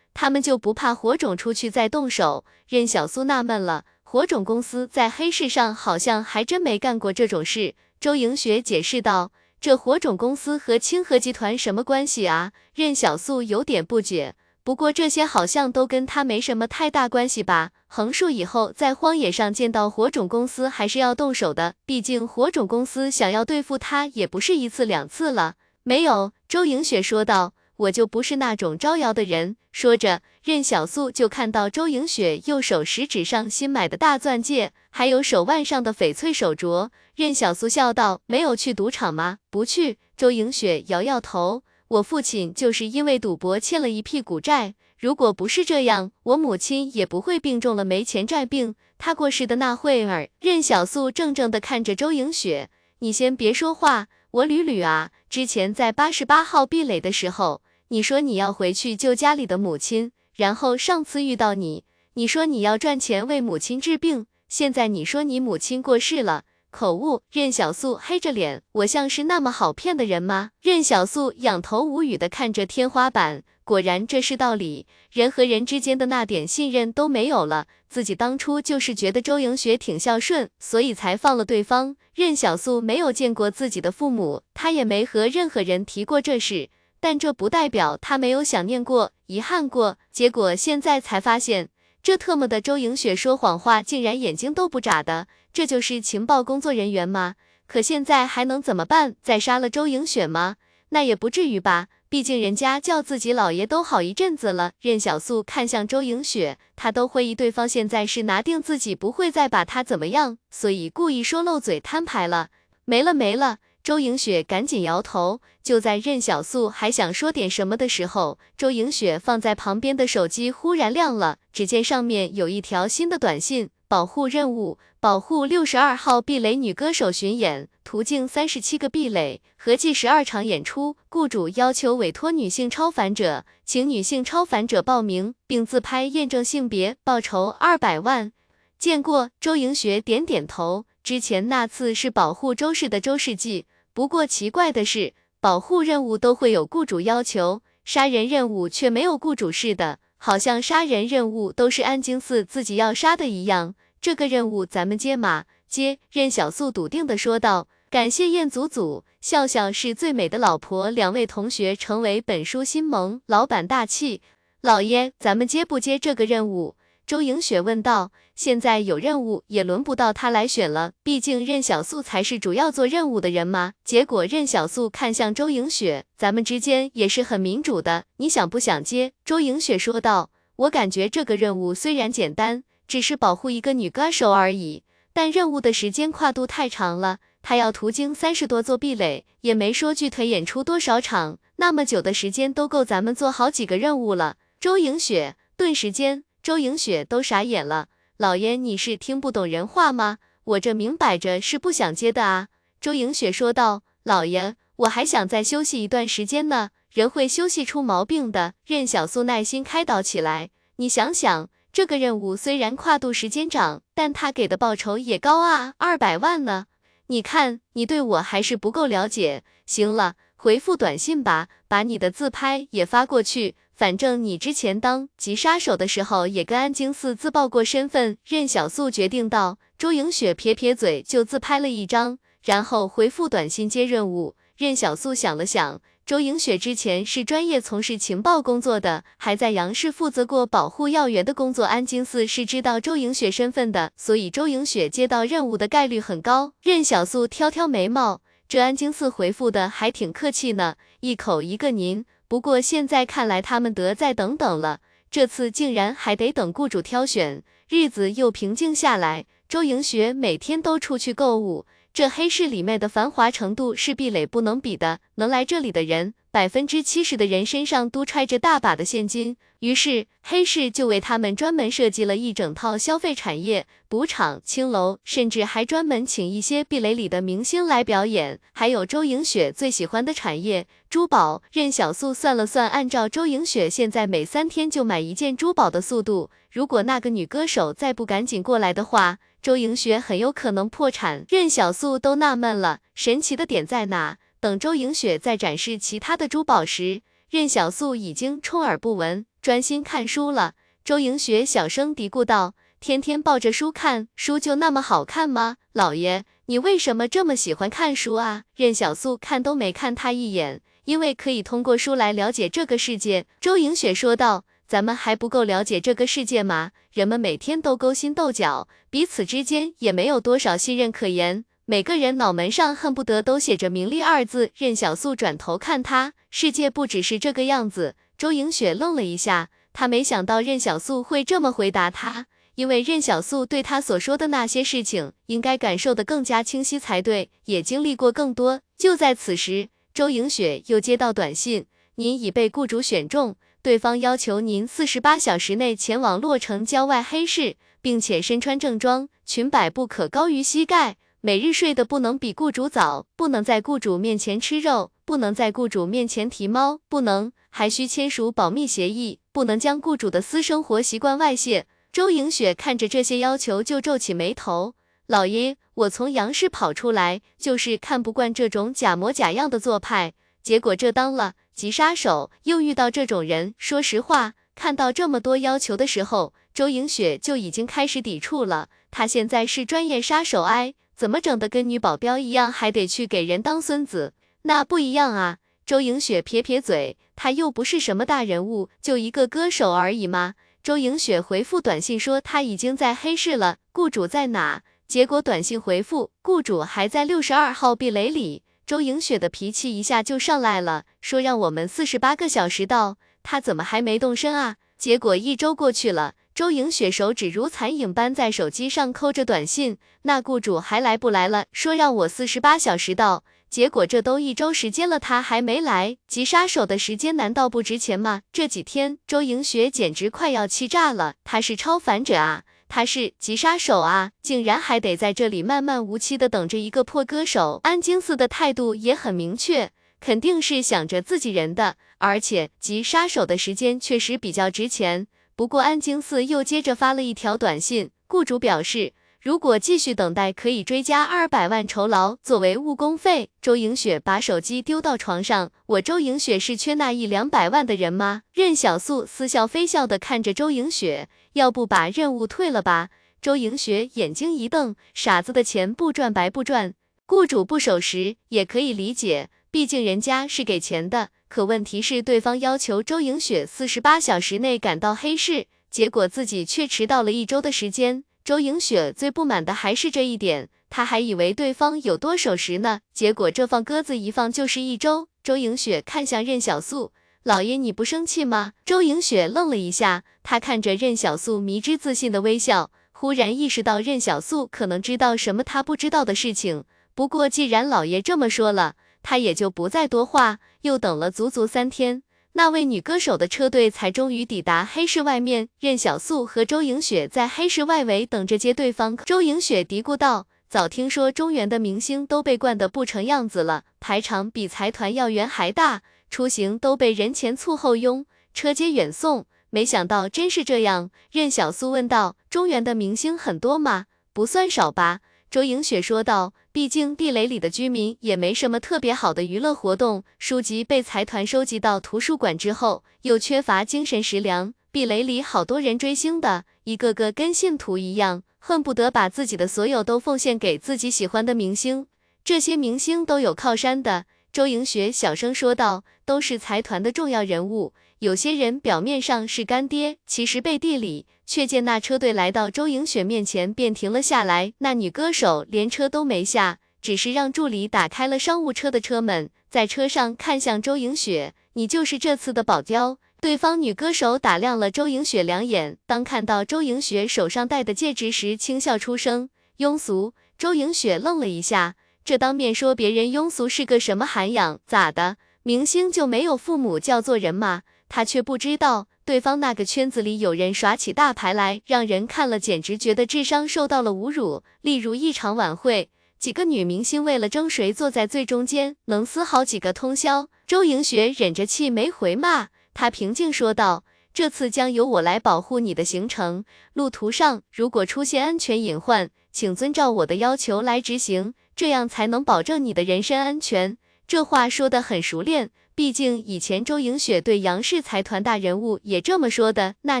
他们就不怕火种出去再动手。任小苏纳闷了，火种公司在黑市上好像还真没干过这种事。周莹雪解释道。这火种公司和清河集团什么关系啊？任小素有点不解。不过这些好像都跟他没什么太大关系吧？横竖以后在荒野上见到火种公司，还是要动手的。毕竟火种公司想要对付他，也不是一次两次了。没有，周莹雪说道。我就不是那种招摇的人。说着，任小素就看到周莹雪右手食指上新买的大钻戒，还有手腕上的翡翠手镯。任小素笑道：“没有去赌场吗？”“不去。”周莹雪摇摇头。“我父亲就是因为赌博欠了一屁股债，如果不是这样，我母亲也不会病重了没钱债病。他过世的那会儿。”任小素怔怔地看着周莹雪：“你先别说话，我捋捋啊。之前在八十八号壁垒的时候。”你说你要回去救家里的母亲，然后上次遇到你，你说你要赚钱为母亲治病，现在你说你母亲过世了，口误。任小素黑着脸，我像是那么好骗的人吗？任小素仰头无语的看着天花板，果然这是道理，人和人之间的那点信任都没有了。自己当初就是觉得周莹雪挺孝顺，所以才放了对方。任小素没有见过自己的父母，她也没和任何人提过这事。但这不代表她没有想念过、遗憾过。结果现在才发现，这特么的周莹雪说谎话竟然眼睛都不眨的，这就是情报工作人员吗？可现在还能怎么办？再杀了周莹雪吗？那也不至于吧，毕竟人家叫自己老爷都好一阵子了。任小素看向周莹雪，她都会意对方现在是拿定自己不会再把她怎么样，所以故意说漏嘴摊牌了。没了没了。周莹雪赶紧摇头。就在任小素还想说点什么的时候，周莹雪放在旁边的手机忽然亮了，只见上面有一条新的短信：保护任务，保护六十二号壁垒女歌手巡演，途径三十七个壁垒，合计十二场演出。雇主要求委托女性超凡者，请女性超凡者报名并自拍验证性别，报酬二百万。见过，周莹雪点点头。之前那次是保护周氏的周世纪。不过奇怪的是，保护任务都会有雇主要求，杀人任务却没有雇主似的，好像杀人任务都是安京寺自己要杀的一样。这个任务咱们接吗？接。任小素笃定的说道。感谢燕祖祖，笑笑是最美的老婆，两位同学成为本书新盟，老板大气。老爷，咱们接不接这个任务？周莹雪问道：“现在有任务，也轮不到他来选了，毕竟任小素才是主要做任务的人嘛。”结果任小素看向周莹雪：“咱们之间也是很民主的，你想不想接？”周莹雪说道：“我感觉这个任务虽然简单，只是保护一个女歌手而已，但任务的时间跨度太长了，他要途经三十多座壁垒，也没说具体演出多少场，那么久的时间都够咱们做好几个任务了。”周莹雪顿时间。周莹雪都傻眼了，老爷你是听不懂人话吗？我这明摆着是不想接的啊！周莹雪说道。老爷，我还想再休息一段时间呢，人会休息出毛病的。任小素耐心开导起来。你想想，这个任务虽然跨度时间长，但他给的报酬也高啊，二百万呢。你看，你对我还是不够了解。行了，回复短信吧，把你的自拍也发过去。反正你之前当急杀手的时候，也跟安京寺自曝过身份。任小素决定道。周莹雪撇撇嘴，就自拍了一张，然后回复短信接任务。任小素想了想，周莹雪之前是专业从事情报工作的，还在杨氏负责过保护要员的工作。安京寺是知道周莹雪身份的，所以周莹雪接到任务的概率很高。任小素挑挑眉毛，这安京寺回复的还挺客气呢，一口一个您。不过现在看来，他们得再等等了。这次竟然还得等雇主挑选，日子又平静下来。周莹雪每天都出去购物，这黑市里面的繁华程度是壁垒不能比的。能来这里的人，百分之七十的人身上都揣着大把的现金。于是黑市就为他们专门设计了一整套消费产业，赌场、青楼，甚至还专门请一些壁垒里的明星来表演。还有周莹雪最喜欢的产业——珠宝。任小素算了算，按照周莹雪现在每三天就买一件珠宝的速度，如果那个女歌手再不赶紧过来的话，周莹雪很有可能破产。任小素都纳闷了，神奇的点在哪？等周莹雪在展示其他的珠宝时，任小素已经充耳不闻。专心看书了，周莹雪小声嘀咕道：“天天抱着书看，书就那么好看吗？老爷，你为什么这么喜欢看书啊？”任小素看都没看他一眼，因为可以通过书来了解这个世界。周莹雪说道：“咱们还不够了解这个世界吗？人们每天都勾心斗角，彼此之间也没有多少信任可言，每个人脑门上恨不得都写着名利二字。”任小素转头看他，世界不只是这个样子。周莹雪愣了一下，她没想到任小素会这么回答她，因为任小素对她所说的那些事情，应该感受的更加清晰才对，也经历过更多。就在此时，周莹雪又接到短信，您已被雇主选中，对方要求您四十八小时内前往洛城郊外黑市，并且身穿正装，裙摆不可高于膝盖。每日睡得不能比雇主早，不能在雇主面前吃肉，不能在雇主面前提猫，不能，还需签署保密协议，不能将雇主的私生活习惯外泄。周莹雪看着这些要求就皱起眉头。老爷，我从杨氏跑出来，就是看不惯这种假模假样的做派，结果这当了急杀手，又遇到这种人。说实话，看到这么多要求的时候，周莹雪就已经开始抵触了。她现在是专业杀手，哎。怎么整的跟女保镖一样，还得去给人当孙子？那不一样啊！周莹雪撇撇嘴，她又不是什么大人物，就一个歌手而已嘛。周莹雪回复短信说她已经在黑市了，雇主在哪？结果短信回复雇主还在六十二号壁垒里。周莹雪的脾气一下就上来了，说让我们四十八个小时到，他怎么还没动身啊？结果一周过去了，周莹雪手指如残影般在手机上扣着短信，那雇主还来不来了？说让我四十八小时到，结果这都一周时间了，他还没来，急杀手的时间难道不值钱吗？这几天周莹雪简直快要气炸了，他是超凡者啊！他是急杀手啊，竟然还得在这里漫漫无期的等着一个破歌手。安京寺的态度也很明确，肯定是想着自己人的，而且急杀手的时间确实比较值钱。不过安京寺又接着发了一条短信，雇主表示。如果继续等待，可以追加二百万酬劳作为误工费。周莹雪把手机丢到床上，我周莹雪是缺那一两百万的人吗？任小素似笑非笑的看着周莹雪，要不把任务退了吧？周莹雪眼睛一瞪，傻子的钱不赚白不赚，雇主不守时也可以理解，毕竟人家是给钱的。可问题是，对方要求周莹雪四十八小时内赶到黑市，结果自己却迟到了一周的时间。周莹雪最不满的还是这一点，她还以为对方有多守时呢，结果这放鸽子一放就是一周。周莹雪看向任小素，老爷你不生气吗？周莹雪愣了一下，她看着任小素迷之自信的微笑，忽然意识到任小素可能知道什么她不知道的事情。不过既然老爷这么说了，她也就不再多话。又等了足足三天。那位女歌手的车队才终于抵达黑市外面，任小素和周莹雪在黑市外围等着接对方。周莹雪嘀咕道：“早听说中原的明星都被惯得不成样子了，排场比财团要员还大，出行都被人前簇后拥，车接远送，没想到真是这样。”任小苏问道：“中原的明星很多吗？不算少吧？”周莹雪说道。毕竟地雷里的居民也没什么特别好的娱乐活动，书籍被财团收集到图书馆之后，又缺乏精神食粮。地雷里好多人追星的，一个个跟信徒一样，恨不得把自己的所有都奉献给自己喜欢的明星。这些明星都有靠山的。周莹雪小声说道，都是财团的重要人物。有些人表面上是干爹，其实背地里却见那车队来到周莹雪面前便停了下来。那女歌手连车都没下，只是让助理打开了商务车的车门，在车上看向周莹雪：“你就是这次的保镖。”对方女歌手打量了周莹雪两眼，当看到周莹雪手上戴的戒指时，轻笑出声：“庸俗。”周莹雪愣了一下，这当面说别人庸俗是个什么涵养？咋的？明星就没有父母叫做人吗？他却不知道，对方那个圈子里有人耍起大牌来，让人看了简直觉得智商受到了侮辱。例如一场晚会，几个女明星为了争谁坐在最中间，能撕好几个通宵。周莹雪忍着气没回骂，她平静说道：“这次将由我来保护你的行程，路途上如果出现安全隐患，请遵照我的要求来执行，这样才能保证你的人身安全。”这话说得很熟练。毕竟以前周莹雪对杨氏财团大人物也这么说的。那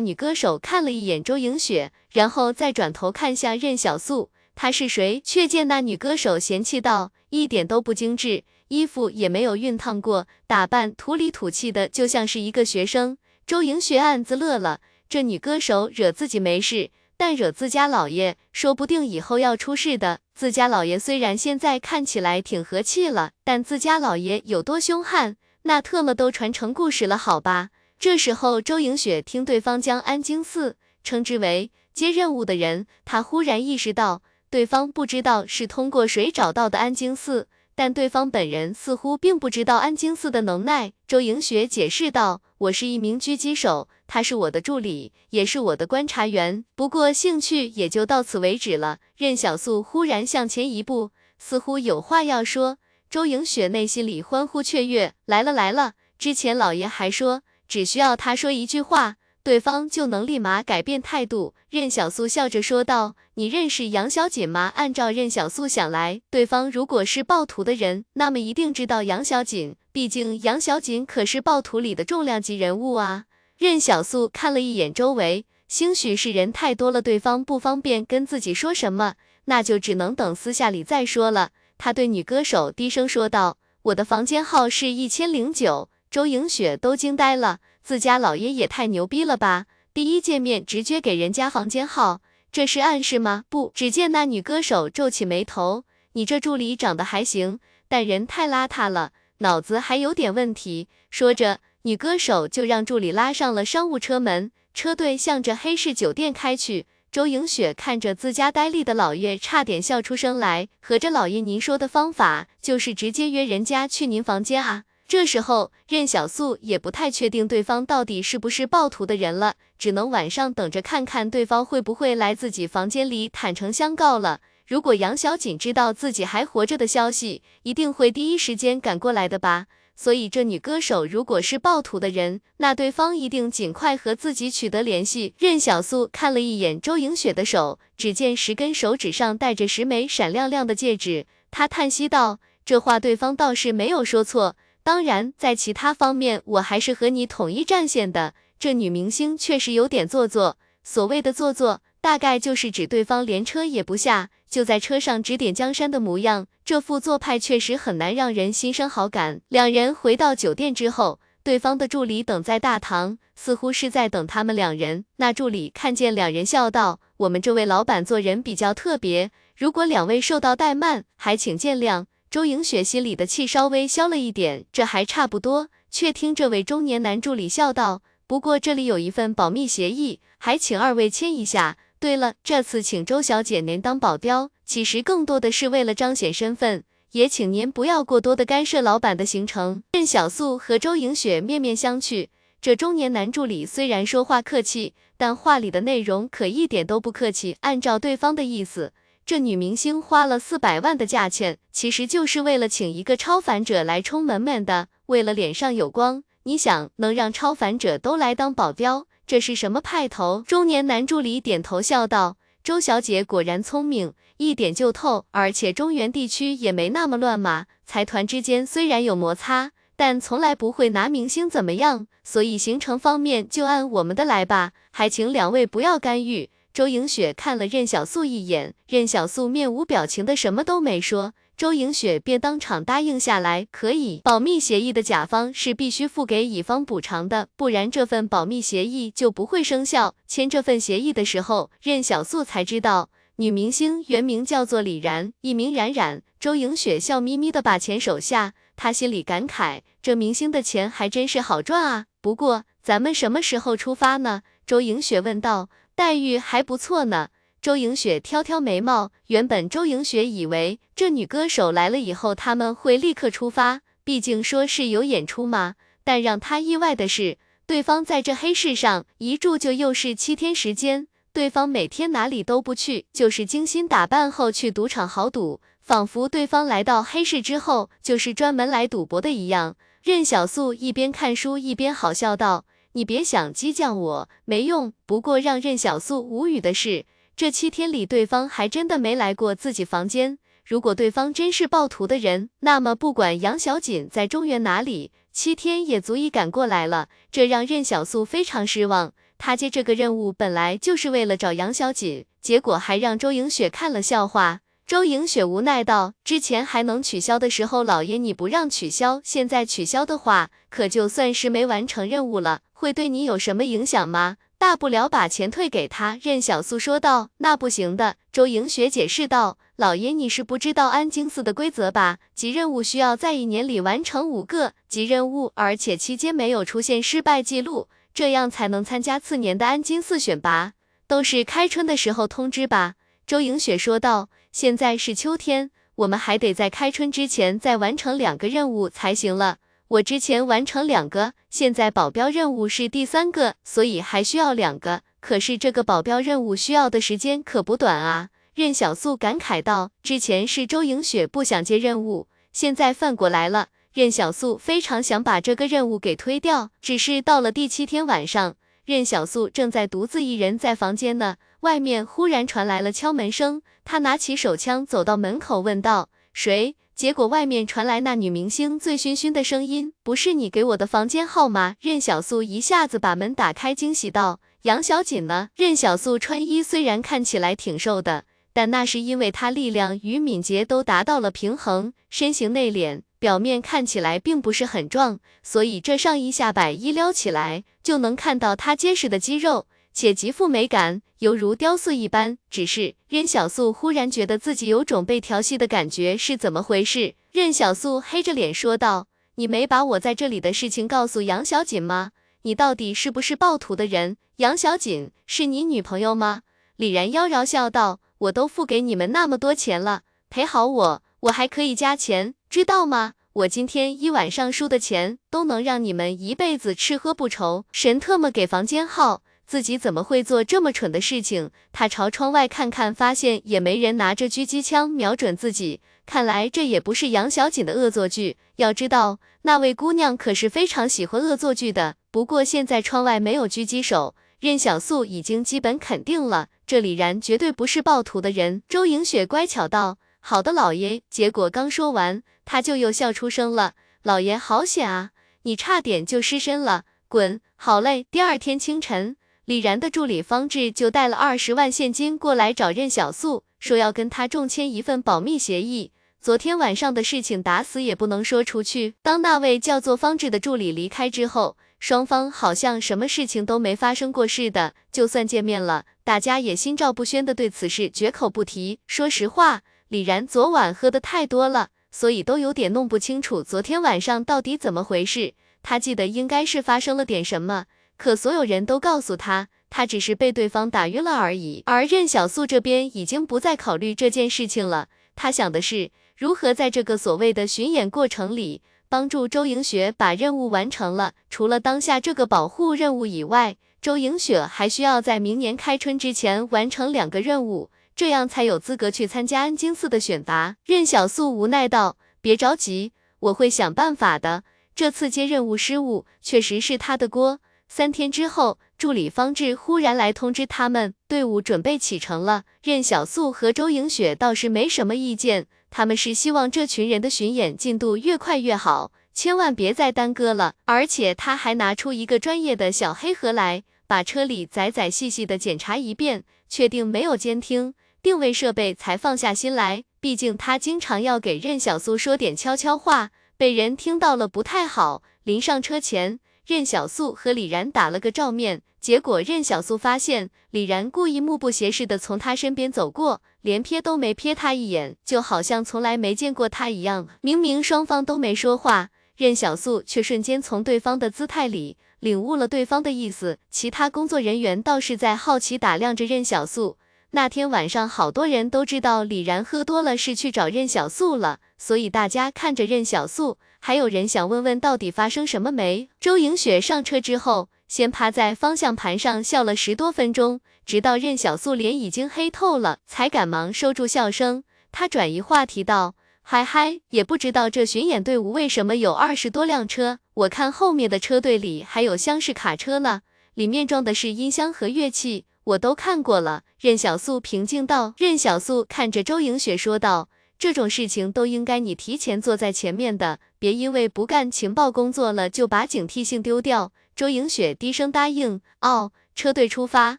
女歌手看了一眼周莹雪，然后再转头看向任小素，她是谁？却见那女歌手嫌弃道：“一点都不精致，衣服也没有熨烫过，打扮土里土气的，就像是一个学生。”周莹雪暗自乐了，这女歌手惹自己没事，但惹自家老爷，说不定以后要出事的。自家老爷虽然现在看起来挺和气了，但自家老爷有多凶悍？那特么都传成故事了，好吧。这时候，周莹雪听对方将安京寺称之为接任务的人，她忽然意识到，对方不知道是通过谁找到的安京寺，但对方本人似乎并不知道安京寺的能耐。周莹雪解释道：“我是一名狙击手，他是我的助理，也是我的观察员，不过兴趣也就到此为止了。”任小素忽然向前一步，似乎有话要说。周莹雪内心里欢呼雀跃，来了来了！之前老爷还说，只需要他说一句话，对方就能立马改变态度。任小素笑着说道：“你认识杨小锦吗？”按照任小素想来，对方如果是暴徒的人，那么一定知道杨小锦，毕竟杨小锦可是暴徒里的重量级人物啊。任小素看了一眼周围，兴许是人太多了，对方不方便跟自己说什么，那就只能等私下里再说了。他对女歌手低声说道：“我的房间号是一千零九。”周莹雪都惊呆了，自家老爷也太牛逼了吧！第一见面直接给人家房间号，这是暗示吗？不，只见那女歌手皱起眉头，你这助理长得还行，但人太邋遢了，脑子还有点问题。说着，女歌手就让助理拉上了商务车门，车队向着黑市酒店开去。周莹雪看着自家呆立的老爷，差点笑出声来。合着老爷您说的方法，就是直接约人家去您房间啊？这时候，任小素也不太确定对方到底是不是暴徒的人了，只能晚上等着看看对方会不会来自己房间里坦诚相告了。如果杨小锦知道自己还活着的消息，一定会第一时间赶过来的吧。所以这女歌手如果是暴徒的人，那对方一定尽快和自己取得联系。任小素看了一眼周莹雪的手，只见十根手指上戴着十枚闪亮亮的戒指，她叹息道：“这话对方倒是没有说错，当然在其他方面我还是和你统一战线的。这女明星确实有点做作，所谓的做作。”大概就是指对方连车也不下，就在车上指点江山的模样，这副做派确实很难让人心生好感。两人回到酒店之后，对方的助理等在大堂，似乎是在等他们两人。那助理看见两人，笑道：“我们这位老板做人比较特别，如果两位受到怠慢，还请见谅。”周莹雪心里的气稍微消了一点，这还差不多。却听这位中年男助理笑道：“不过这里有一份保密协议，还请二位签一下。”对了，这次请周小姐您当保镖，其实更多的是为了彰显身份，也请您不要过多的干涉老板的行程。任小素和周莹雪面面相觑，这中年男助理虽然说话客气，但话里的内容可一点都不客气。按照对方的意思，这女明星花了四百万的价钱，其实就是为了请一个超凡者来充门面的，为了脸上有光。你想，能让超凡者都来当保镖？这是什么派头？中年男助理点头笑道：“周小姐果然聪明，一点就透。而且中原地区也没那么乱嘛，财团之间虽然有摩擦，但从来不会拿明星怎么样。所以行程方面就按我们的来吧，还请两位不要干预。”周莹雪看了任小素一眼，任小素面无表情的什么都没说。周莹雪便当场答应下来，可以。保密协议的甲方是必须付给乙方补偿的，不然这份保密协议就不会生效。签这份协议的时候，任小素才知道，女明星原名叫做李然，艺名冉冉。周莹雪笑眯眯的把钱手下，她心里感慨，这明星的钱还真是好赚啊。不过，咱们什么时候出发呢？周莹雪问道。待遇还不错呢。周莹雪挑挑眉毛，原本周莹雪以为这女歌手来了以后，他们会立刻出发，毕竟说是有演出嘛。但让她意外的是，对方在这黑市上一住就又是七天时间，对方每天哪里都不去，就是精心打扮后去赌场豪赌，仿佛对方来到黑市之后就是专门来赌博的一样。任小素一边看书一边好笑道：“你别想激将我，没用。”不过让任小素无语的是。这七天里，对方还真的没来过自己房间。如果对方真是暴徒的人，那么不管杨小锦在中原哪里，七天也足以赶过来了。这让任小素非常失望。他接这个任务本来就是为了找杨小锦，结果还让周莹雪看了笑话。周莹雪无奈道：“之前还能取消的时候，老爷你不让取消，现在取消的话，可就算是没完成任务了，会对你有什么影响吗？”大不了把钱退给他，任小素说道。那不行的，周莹雪解释道。老爷，你是不知道安京寺的规则吧？集任务需要在一年里完成五个集任务，而且期间没有出现失败记录，这样才能参加次年的安京寺选拔。都是开春的时候通知吧？周莹雪说道。现在是秋天，我们还得在开春之前再完成两个任务才行了。我之前完成两个，现在保镖任务是第三个，所以还需要两个。可是这个保镖任务需要的时间可不短啊！任小素感慨道。之前是周莹雪不想接任务，现在反过来了，任小素非常想把这个任务给推掉。只是到了第七天晚上，任小素正在独自一人在房间呢，外面忽然传来了敲门声，她拿起手枪走到门口问道：“谁？”结果外面传来那女明星醉醺醺的声音：“不是你给我的房间号吗？”任小素一下子把门打开，惊喜道：“杨小锦呢？”任小素穿衣虽然看起来挺瘦的，但那是因为她力量与敏捷都达到了平衡，身形内敛，表面看起来并不是很壮，所以这上衣下摆一撩起来，就能看到她结实的肌肉。且极富美感，犹如雕塑一般。只是任小素忽然觉得自己有种被调戏的感觉，是怎么回事？任小素黑着脸说道：“你没把我在这里的事情告诉杨小锦吗？你到底是不是暴徒的人？杨小锦是你女朋友吗？”李然妖娆笑道：“我都付给你们那么多钱了，陪好我，我还可以加钱，知道吗？我今天一晚上输的钱，都能让你们一辈子吃喝不愁。”神特么给房间号。自己怎么会做这么蠢的事情？他朝窗外看看，发现也没人拿着狙击枪瞄准自己。看来这也不是杨小锦的恶作剧。要知道，那位姑娘可是非常喜欢恶作剧的。不过现在窗外没有狙击手，任小素已经基本肯定了，这李然绝对不是暴徒的人。周莹雪乖巧道：“好的，老爷。”结果刚说完，他就又笑出声了。老爷好险啊，你差点就失身了。滚，好嘞。第二天清晨。李然的助理方志就带了二十万现金过来找任小素，说要跟他重签一份保密协议。昨天晚上的事情打死也不能说出去。当那位叫做方志的助理离开之后，双方好像什么事情都没发生过似的。就算见面了，大家也心照不宣的对此事绝口不提。说实话，李然昨晚喝的太多了，所以都有点弄不清楚昨天晚上到底怎么回事。他记得应该是发生了点什么。可所有人都告诉他，他只是被对方打晕了而已。而任小素这边已经不再考虑这件事情了，他想的是如何在这个所谓的巡演过程里，帮助周莹雪把任务完成了。除了当下这个保护任务以外，周莹雪还需要在明年开春之前完成两个任务，这样才有资格去参加安京寺的选拔。任小素无奈道：“别着急，我会想办法的。这次接任务失误，确实是他的锅。”三天之后，助理方志忽然来通知他们，队伍准备启程了。任小素和周莹雪倒是没什么意见，他们是希望这群人的巡演进度越快越好，千万别再耽搁了。而且他还拿出一个专业的小黑盒来，把车里仔仔细细的检查一遍，确定没有监听、定位设备，才放下心来。毕竟他经常要给任小素说点悄悄话，被人听到了不太好。临上车前。任小素和李然打了个照面，结果任小素发现李然故意目不斜视的从他身边走过，连瞥都没瞥他一眼，就好像从来没见过他一样。明明双方都没说话，任小素却瞬间从对方的姿态里领悟了对方的意思。其他工作人员倒是在好奇打量着任小素。那天晚上，好多人都知道李然喝多了是去找任小素了，所以大家看着任小素，还有人想问问到底发生什么没。周莹雪上车之后，先趴在方向盘上笑了十多分钟，直到任小素脸已经黑透了，才赶忙收住笑声。她转移话题道：“嗨嗨，也不知道这巡演队伍为什么有二十多辆车，我看后面的车队里还有厢式卡车呢，里面装的是音箱和乐器。”我都看过了，任小素平静道。任小素看着周莹雪说道：“这种事情都应该你提前坐在前面的，别因为不干情报工作了就把警惕性丢掉。”周莹雪低声答应。哦，车队出发，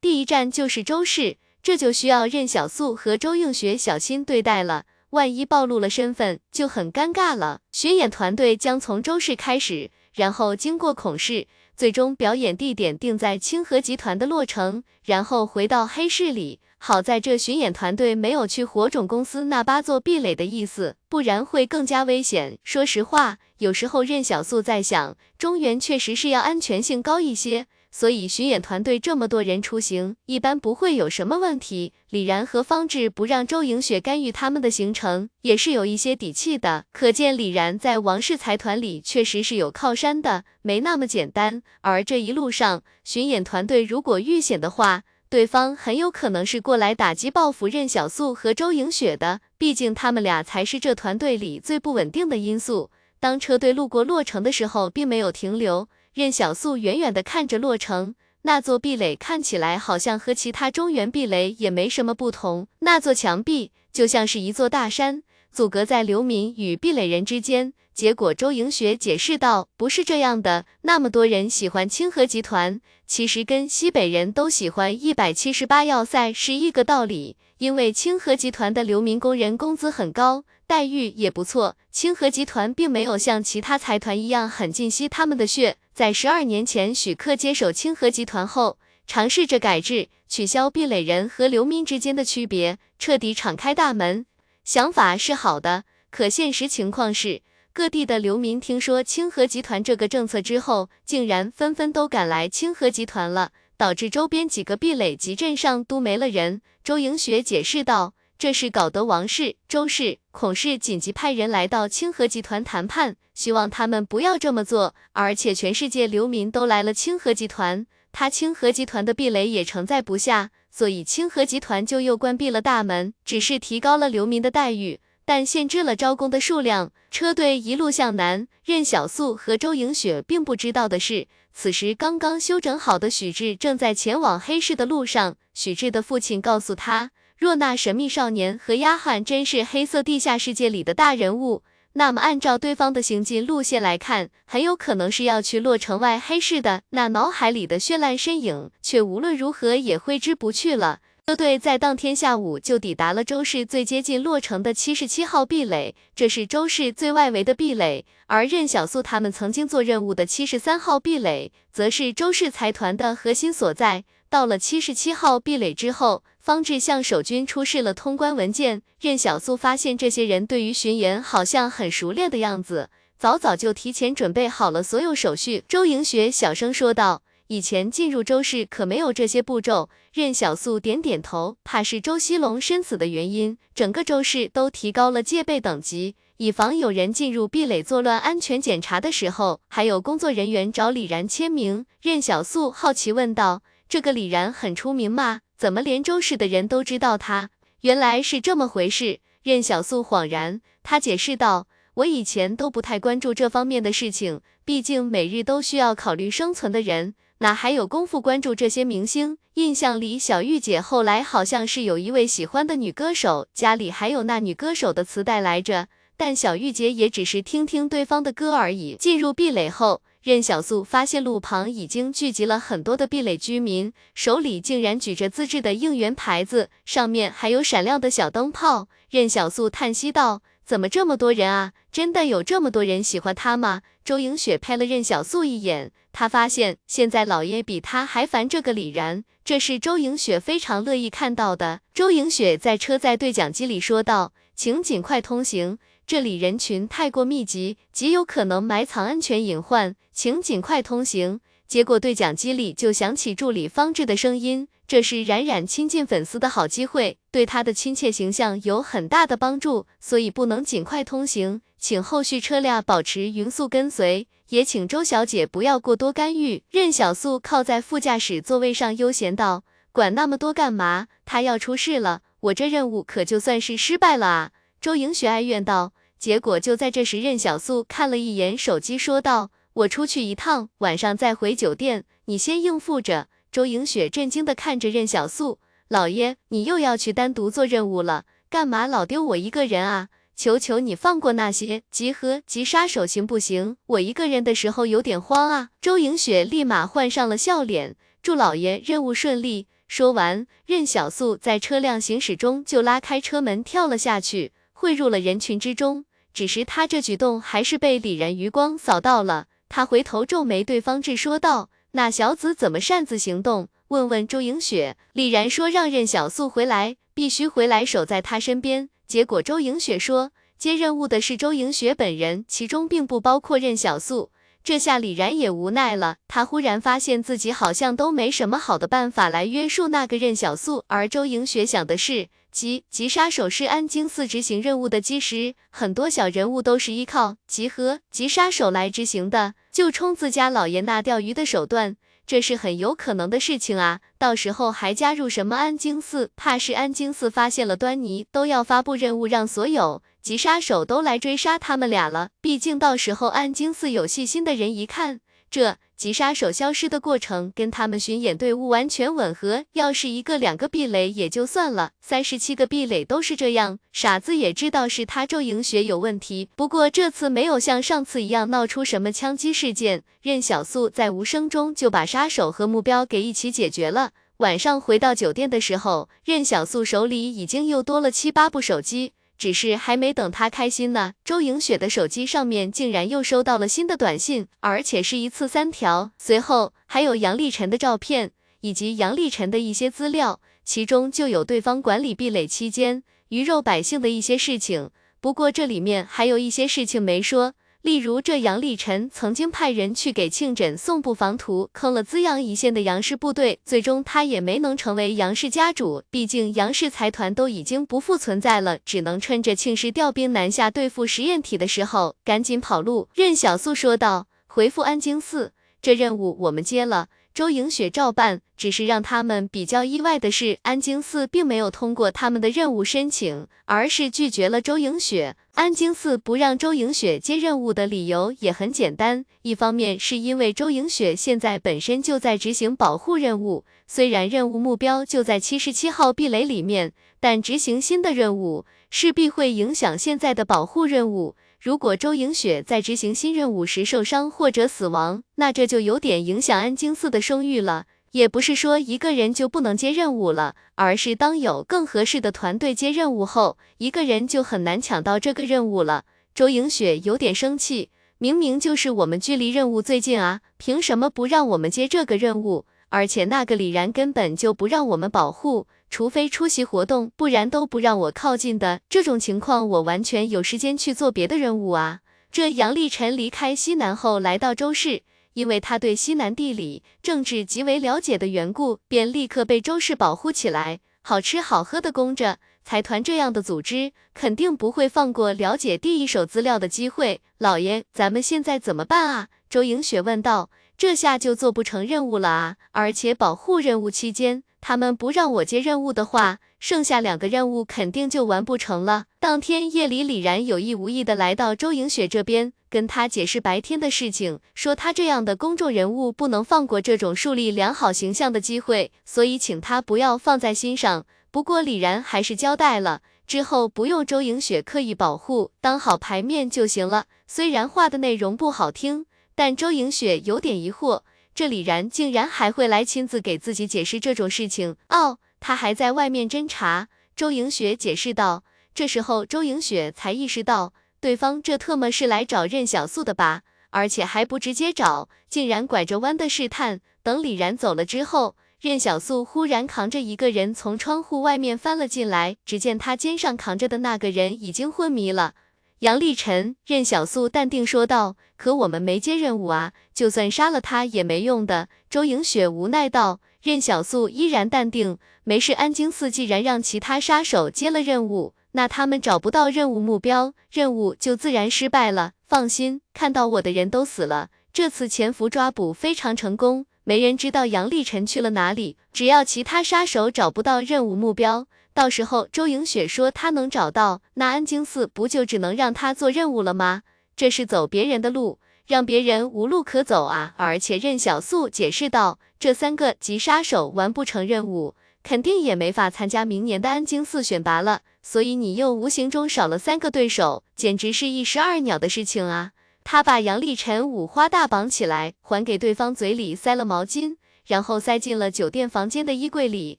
第一站就是周氏，这就需要任小素和周映雪小心对待了，万一暴露了身份就很尴尬了。巡演团队将从周氏开始，然后经过孔氏。最终表演地点定在清河集团的洛城，然后回到黑市里。好在这巡演团队没有去火种公司那八座壁垒的意思，不然会更加危险。说实话，有时候任小素在想，中原确实是要安全性高一些。所以巡演团队这么多人出行，一般不会有什么问题。李然和方志不让周莹雪干预他们的行程，也是有一些底气的。可见李然在王氏财团里确实是有靠山的，没那么简单。而这一路上，巡演团队如果遇险的话，对方很有可能是过来打击报复任小素和周莹雪的。毕竟他们俩才是这团队里最不稳定的因素。当车队路过洛城的时候，并没有停留。任小素远远的看着洛城，那座壁垒看起来好像和其他中原壁垒也没什么不同。那座墙壁就像是一座大山，阻隔在流民与壁垒人之间。结果周莹雪解释道：“不是这样的，那么多人喜欢清河集团，其实跟西北人都喜欢一百七十八要塞是一个道理。因为清河集团的流民工人工资很高。”待遇也不错，清河集团并没有像其他财团一样狠尽吸他们的血。在十二年前许克接手清河集团后，尝试着改制，取消壁垒人和流民之间的区别，彻底敞开大门。想法是好的，可现实情况是，各地的流民听说清河集团这个政策之后，竟然纷纷都赶来清河集团了，导致周边几个壁垒集镇上都没了人。周莹雪解释道。这是搞得王氏、周氏、孔氏紧急派人来到清河集团谈判，希望他们不要这么做。而且全世界流民都来了清河集团，他清河集团的壁垒也承载不下，所以清河集团就又关闭了大门，只是提高了流民的待遇，但限制了招工的数量。车队一路向南，任小素和周莹雪并不知道的是，此时刚刚休整好的许志正在前往黑市的路上。许志的父亲告诉他。若那神秘少年和丫鬟真是黑色地下世界里的大人物，那么按照对方的行进路线来看，很有可能是要去洛城外黑市的。那脑海里的绚烂身影，却无论如何也挥之不去了。车队在当天下午就抵达了周氏最接近洛城的七十七号壁垒，这是周氏最外围的壁垒。而任小素他们曾经做任务的七十三号壁垒，则是周氏财团的核心所在。到了七十七号壁垒之后，方志向守军出示了通关文件。任小素发现这些人对于巡演好像很熟练的样子，早早就提前准备好了所有手续。周莹雪小声说道：“以前进入周氏可没有这些步骤。”任小素点点头，怕是周西龙身死的原因，整个周氏都提高了戒备等级，以防有人进入壁垒作乱。安全检查的时候，还有工作人员找李然签名。任小素好奇问道。这个李然很出名吗？怎么连周氏的人都知道他？原来是这么回事。任小素恍然，他解释道：“我以前都不太关注这方面的事情，毕竟每日都需要考虑生存的人，哪还有功夫关注这些明星？印象里，小玉姐后来好像是有一位喜欢的女歌手，家里还有那女歌手的磁带来着，但小玉姐也只是听听对方的歌而已。”进入壁垒后。任小素发现路旁已经聚集了很多的壁垒居民，手里竟然举着自制的应援牌子，上面还有闪亮的小灯泡。任小素叹息道：“怎么这么多人啊？真的有这么多人喜欢他吗？”周莹雪拍了任小素一眼，她发现现在老爷比她还烦这个李然，这是周莹雪非常乐意看到的。周莹雪在车载对讲机里说道：“请尽快通行。”这里人群太过密集，极有可能埋藏安全隐患，请尽快通行。结果对讲机里就响起助理方志的声音：“这是冉冉亲近粉丝的好机会，对他的亲切形象有很大的帮助，所以不能尽快通行，请后续车辆保持匀速跟随，也请周小姐不要过多干预。”任小素靠在副驾驶座位上悠闲道：“管那么多干嘛？他要出事了，我这任务可就算是失败了啊！”周莹雪哀怨道。结果就在这时，任小素看了一眼手机，说道：“我出去一趟，晚上再回酒店，你先应付着。”周莹雪震惊的看着任小素：“老爷，你又要去单独做任务了？干嘛老丢我一个人啊？求求你放过那些集合急杀手行不行？我一个人的时候有点慌啊。”周莹雪立马换上了笑脸：“祝老爷任务顺利。”说完，任小素在车辆行驶中就拉开车门跳了下去，汇入了人群之中。只是他这举动还是被李然余光扫到了，他回头皱眉对方志说道：“那小子怎么擅自行动？问问周莹雪。”李然说让任小素回来，必须回来守在他身边。结果周莹雪说接任务的是周莹雪本人，其中并不包括任小素。这下李然也无奈了，他忽然发现自己好像都没什么好的办法来约束那个任小素，而周莹雪想的是。集集杀手是安京寺执行任务的基石，很多小人物都是依靠集合集杀手来执行的，就冲自家老爷那钓鱼的手段，这是很有可能的事情啊。到时候还加入什么安京寺，怕是安京寺发现了端倪，都要发布任务，让所有急杀手都来追杀他们俩了。毕竟到时候安京寺有细心的人一看，这。急杀手消失的过程跟他们巡演队伍完全吻合，要是一个两个壁垒也就算了，三十七个壁垒都是这样，傻子也知道是他周莹雪有问题。不过这次没有像上次一样闹出什么枪击事件，任小素在无声中就把杀手和目标给一起解决了。晚上回到酒店的时候，任小素手里已经又多了七八部手机。只是还没等他开心呢，周莹雪的手机上面竟然又收到了新的短信，而且是一次三条，随后还有杨立晨的照片，以及杨立晨的一些资料，其中就有对方管理壁垒期间鱼肉百姓的一些事情。不过这里面还有一些事情没说。例如，这杨立臣曾经派人去给庆枕送布防图，坑了资阳一线的杨氏部队，最终他也没能成为杨氏家主。毕竟杨氏财团都已经不复存在了，只能趁着庆氏调兵南下对付实验体的时候，赶紧跑路。任小素说道：“回复安京寺，这任务我们接了。”周莹雪照办，只是让他们比较意外的是，安京寺并没有通过他们的任务申请，而是拒绝了周莹雪。安京寺不让周莹雪接任务的理由也很简单，一方面是因为周莹雪现在本身就在执行保护任务，虽然任务目标就在七十七号壁垒里面，但执行新的任务势必会影响现在的保护任务。如果周莹雪在执行新任务时受伤或者死亡，那这就有点影响安京寺的声誉了。也不是说一个人就不能接任务了，而是当有更合适的团队接任务后，一个人就很难抢到这个任务了。周莹雪有点生气，明明就是我们距离任务最近啊，凭什么不让我们接这个任务？而且那个李然根本就不让我们保护。除非出席活动，不然都不让我靠近的。这种情况，我完全有时间去做别的任务啊。这杨立晨离开西南后，来到周氏，因为他对西南地理政治极为了解的缘故，便立刻被周氏保护起来，好吃好喝的供着。财团这样的组织，肯定不会放过了解第一手资料的机会。老爷，咱们现在怎么办啊？周莹雪问道。这下就做不成任务了啊！而且保护任务期间。他们不让我接任务的话，剩下两个任务肯定就完不成了。当天夜里，李然有意无意的来到周莹雪这边，跟她解释白天的事情，说他这样的公众人物不能放过这种树立良好形象的机会，所以请他不要放在心上。不过李然还是交代了，之后不用周莹雪刻意保护，当好牌面就行了。虽然话的内容不好听，但周莹雪有点疑惑。这李然竟然还会来亲自给自己解释这种事情哦，他还在外面侦查。周莹雪解释道。这时候周莹雪才意识到，对方这特么是来找任小素的吧？而且还不直接找，竟然拐着弯的试探。等李然走了之后，任小素忽然扛着一个人从窗户外面翻了进来，只见他肩上扛着的那个人已经昏迷了。杨立晨，任小素淡定说道：“可我们没接任务啊，就算杀了他也没用的。”周莹雪无奈道。任小素依然淡定：“没事，安京寺既然让其他杀手接了任务，那他们找不到任务目标，任务就自然失败了。放心，看到我的人都死了，这次潜伏抓捕非常成功，没人知道杨立晨去了哪里。只要其他杀手找不到任务目标。”到时候周莹雪说她能找到，那安京寺不就只能让她做任务了吗？这是走别人的路，让别人无路可走啊！而且任小素解释道，这三个急杀手完不成任务，肯定也没法参加明年的安京寺选拔了。所以你又无形中少了三个对手，简直是一石二鸟的事情啊！他把杨立晨五花大绑起来，还给对方嘴里塞了毛巾，然后塞进了酒店房间的衣柜里。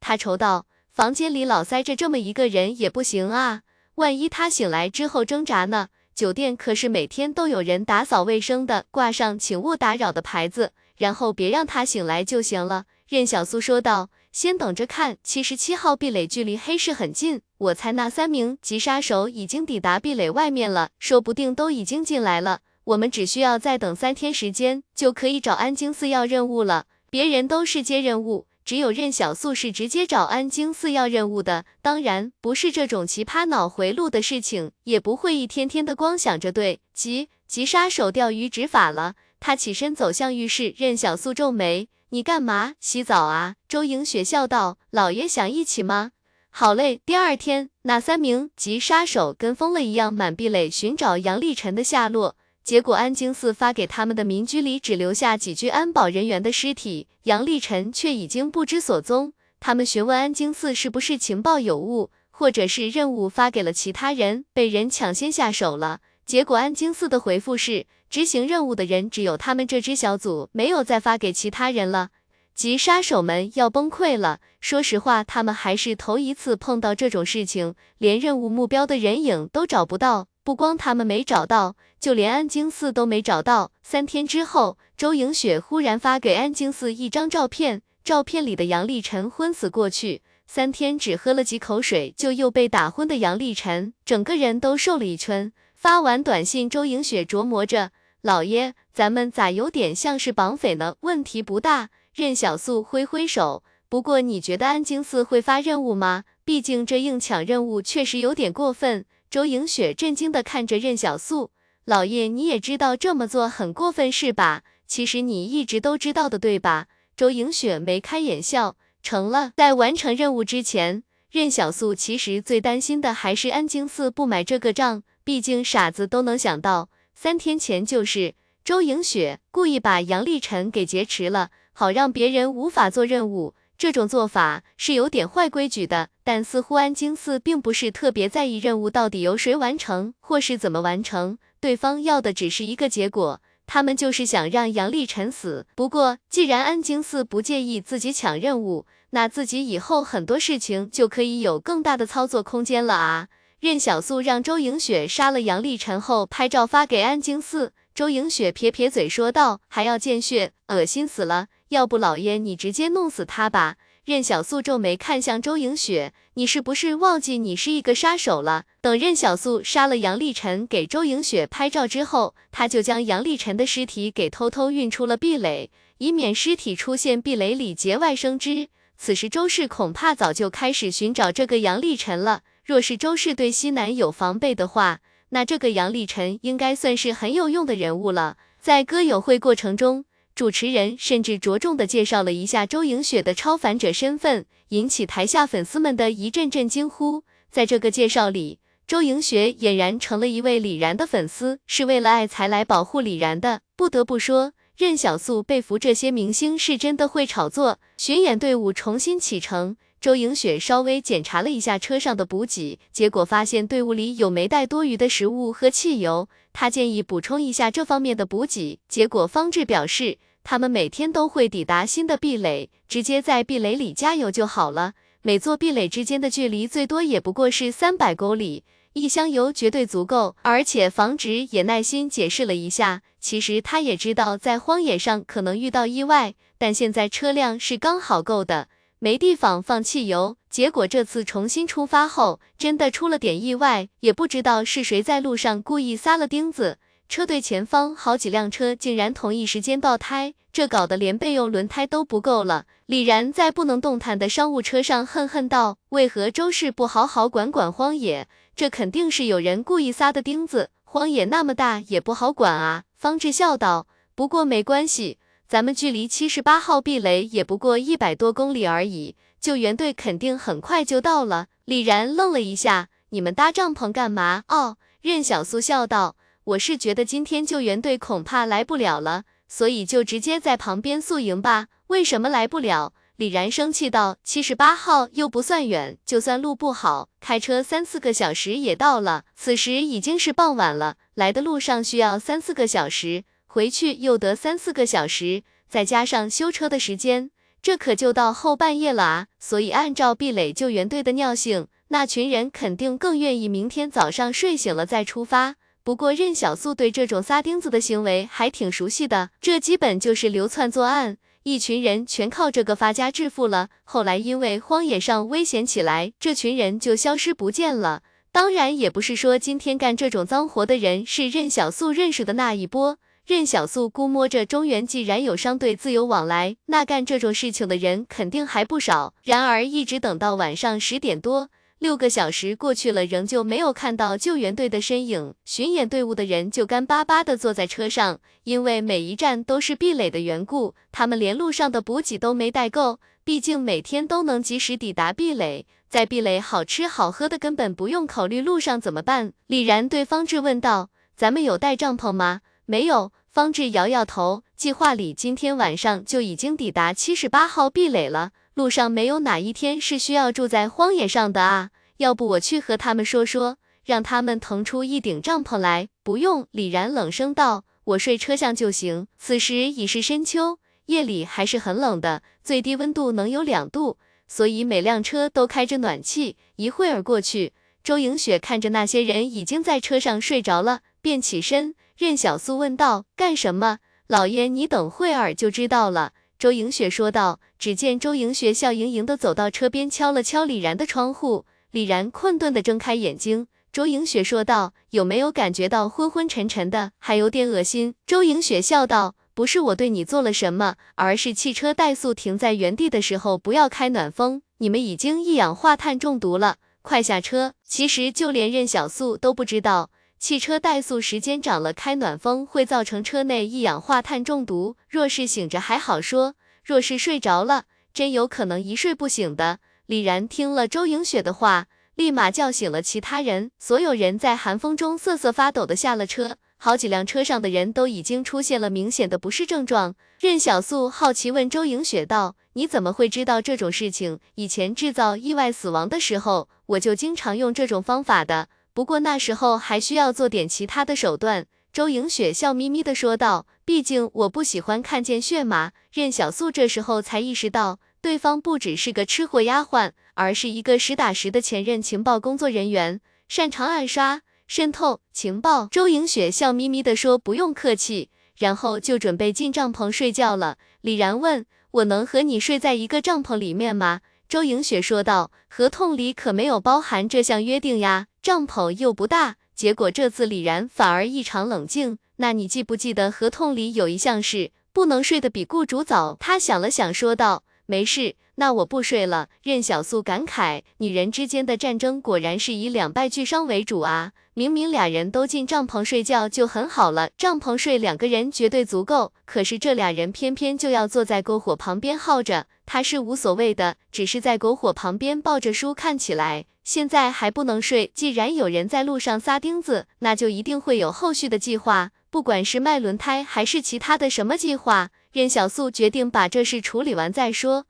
他愁道。房间里老塞着这么一个人也不行啊，万一他醒来之后挣扎呢？酒店可是每天都有人打扫卫生的，挂上请勿打扰的牌子，然后别让他醒来就行了。任小苏说道：“先等着看，七十七号壁垒距离黑市很近，我猜那三名急杀手已经抵达壁垒外面了，说不定都已经进来了。我们只需要再等三天时间，就可以找安京寺要任务了。别人都是接任务。”只有任小素是直接找安京寺要任务的，当然不是这种奇葩脑回路的事情，也不会一天天的光想着对急急杀手钓鱼执法了。他起身走向浴室，任小素皱眉：“你干嘛？洗澡啊？”周莹雪笑道：“老爷想一起吗？”好嘞。第二天，那三名急杀手跟疯了一样满壁垒寻找杨立晨的下落。结果安京寺发给他们的民居里只留下几具安保人员的尸体，杨立晨却已经不知所踪。他们询问安京寺是不是情报有误，或者是任务发给了其他人，被人抢先下手了。结果安京寺的回复是，执行任务的人只有他们这支小组，没有再发给其他人了。急杀手们要崩溃了。说实话，他们还是头一次碰到这种事情，连任务目标的人影都找不到。不光他们没找到，就连安京寺都没找到。三天之后，周莹雪忽然发给安京寺一张照片，照片里的杨立晨昏死过去，三天只喝了几口水就又被打昏的杨立晨，整个人都瘦了一圈。发完短信，周莹雪琢磨着，老爷，咱们咋有点像是绑匪呢？问题不大。任小素挥挥手，不过你觉得安京寺会发任务吗？毕竟这硬抢任务确实有点过分。周莹雪震惊的看着任小素，老爷你也知道这么做很过分是吧？其实你一直都知道的对吧？周莹雪眉开眼笑，成了。在完成任务之前，任小素其实最担心的还是安京寺不买这个账，毕竟傻子都能想到，三天前就是周莹雪故意把杨立晨给劫持了，好让别人无法做任务。这种做法是有点坏规矩的，但似乎安京寺并不是特别在意任务到底由谁完成，或是怎么完成，对方要的只是一个结果，他们就是想让杨立晨死。不过，既然安京寺不介意自己抢任务，那自己以后很多事情就可以有更大的操作空间了啊！任小素让周莹雪杀了杨立晨后，拍照发给安京寺。周莹雪撇撇嘴说道：“还要见血，恶心死了！要不老爷你直接弄死他吧。”任小素皱眉看向周莹雪：“你是不是忘记你是一个杀手了？”等任小素杀了杨立晨，给周莹雪拍照之后，他就将杨立晨的尸体给偷偷运出了壁垒，以免尸体出现壁垒里节外生枝。此时周氏恐怕早就开始寻找这个杨立晨了。若是周氏对西南有防备的话，那这个杨立晨应该算是很有用的人物了。在歌友会过程中，主持人甚至着重的介绍了一下周莹雪的超凡者身份，引起台下粉丝们的一阵阵惊呼。在这个介绍里，周莹雪俨然成了一位李然的粉丝，是为了爱才来保护李然的。不得不说，任小素被俘这些明星是真的会炒作。巡演队伍重新启程。周莹雪稍微检查了一下车上的补给，结果发现队伍里有没带多余的食物和汽油，她建议补充一下这方面的补给。结果方志表示，他们每天都会抵达新的壁垒，直接在壁垒里加油就好了。每座壁垒之间的距离最多也不过是三百公里，一箱油绝对足够。而且房直也耐心解释了一下，其实他也知道在荒野上可能遇到意外，但现在车辆是刚好够的。没地方放汽油，结果这次重新出发后，真的出了点意外，也不知道是谁在路上故意撒了钉子，车队前方好几辆车竟然同一时间爆胎，这搞得连备用轮胎都不够了。李然在不能动弹的商务车上恨恨道：“为何周氏不好好管管荒野？这肯定是有人故意撒的钉子。荒野那么大，也不好管啊。”方志笑道：“不过没关系。”咱们距离七十八号壁垒也不过一百多公里而已，救援队肯定很快就到了。李然愣了一下，你们搭帐篷干嘛？哦，任小苏笑道，我是觉得今天救援队恐怕来不了了，所以就直接在旁边宿营吧。为什么来不了？李然生气道，七十八号又不算远，就算路不好，开车三四个小时也到了。此时已经是傍晚了，来的路上需要三四个小时。回去又得三四个小时，再加上修车的时间，这可就到后半夜了啊！所以按照壁垒救援队的尿性，那群人肯定更愿意明天早上睡醒了再出发。不过任小素对这种撒钉子的行为还挺熟悉的，这基本就是流窜作案，一群人全靠这个发家致富了。后来因为荒野上危险起来，这群人就消失不见了。当然也不是说今天干这种脏活的人是任小素认识的那一波。任小素估摸着，中原既然有商队自由往来，那干这种事情的人肯定还不少。然而，一直等到晚上十点多，六个小时过去了，仍旧没有看到救援队的身影。巡演队伍的人就干巴巴地坐在车上，因为每一站都是壁垒的缘故，他们连路上的补给都没带够。毕竟每天都能及时抵达壁垒，在壁垒好吃好喝的，根本不用考虑路上怎么办。李然对方志问道：“咱们有带帐篷吗？”没有，方志摇摇头。计划里今天晚上就已经抵达七十八号壁垒了，路上没有哪一天是需要住在荒野上的啊。要不我去和他们说说，让他们腾出一顶帐篷来。不用，李然冷声道，我睡车厢就行。此时已是深秋，夜里还是很冷的，最低温度能有两度，所以每辆车都开着暖气。一会儿过去，周莹雪看着那些人已经在车上睡着了，便起身。任小素问道：“干什么？老爷，你等会儿就知道了。”周莹雪说道。只见周莹雪笑盈盈的走到车边，敲了敲李然的窗户。李然困顿的睁开眼睛。周莹雪说道：“有没有感觉到昏昏沉沉的，还有点恶心？”周莹雪笑道：“不是我对你做了什么，而是汽车怠速停在原地的时候不要开暖风，你们已经一氧化碳中毒了，快下车。”其实就连任小素都不知道。汽车怠速时间长了，开暖风会造成车内一氧化碳中毒。若是醒着还好说，若是睡着了，真有可能一睡不醒的。李然听了周莹雪的话，立马叫醒了其他人，所有人在寒风中瑟瑟发抖的下了车。好几辆车上的人都已经出现了明显的不适症状。任小素好奇问周莹雪道：“你怎么会知道这种事情？以前制造意外死亡的时候，我就经常用这种方法的。”不过那时候还需要做点其他的手段。周莹雪笑眯眯的说道：“毕竟我不喜欢看见血嘛。”任小素这时候才意识到，对方不只是个吃货丫鬟，而是一个实打实的前任情报工作人员，擅长暗杀、渗透情报。周莹雪笑眯眯的说：“不用客气。”然后就准备进帐篷睡觉了。李然问：“我能和你睡在一个帐篷里面吗？”周莹雪说道：“合同里可没有包含这项约定呀。”帐篷又不大，结果这次李然反而异常冷静。那你记不记得合同里有一项是不能睡得比雇主早？他想了想说道：“没事，那我不睡了。”任小素感慨，女人之间的战争果然是以两败俱伤为主啊。明明俩人都进帐篷睡觉就很好了，帐篷睡两个人绝对足够，可是这俩人偏偏就要坐在篝火旁边耗着。他是无所谓的，只是在篝火旁边抱着书看起来。现在还不能睡，既然有人在路上撒钉子，那就一定会有后续的计划，不管是卖轮胎还是其他的什么计划。任小素决定把这事处理完再说。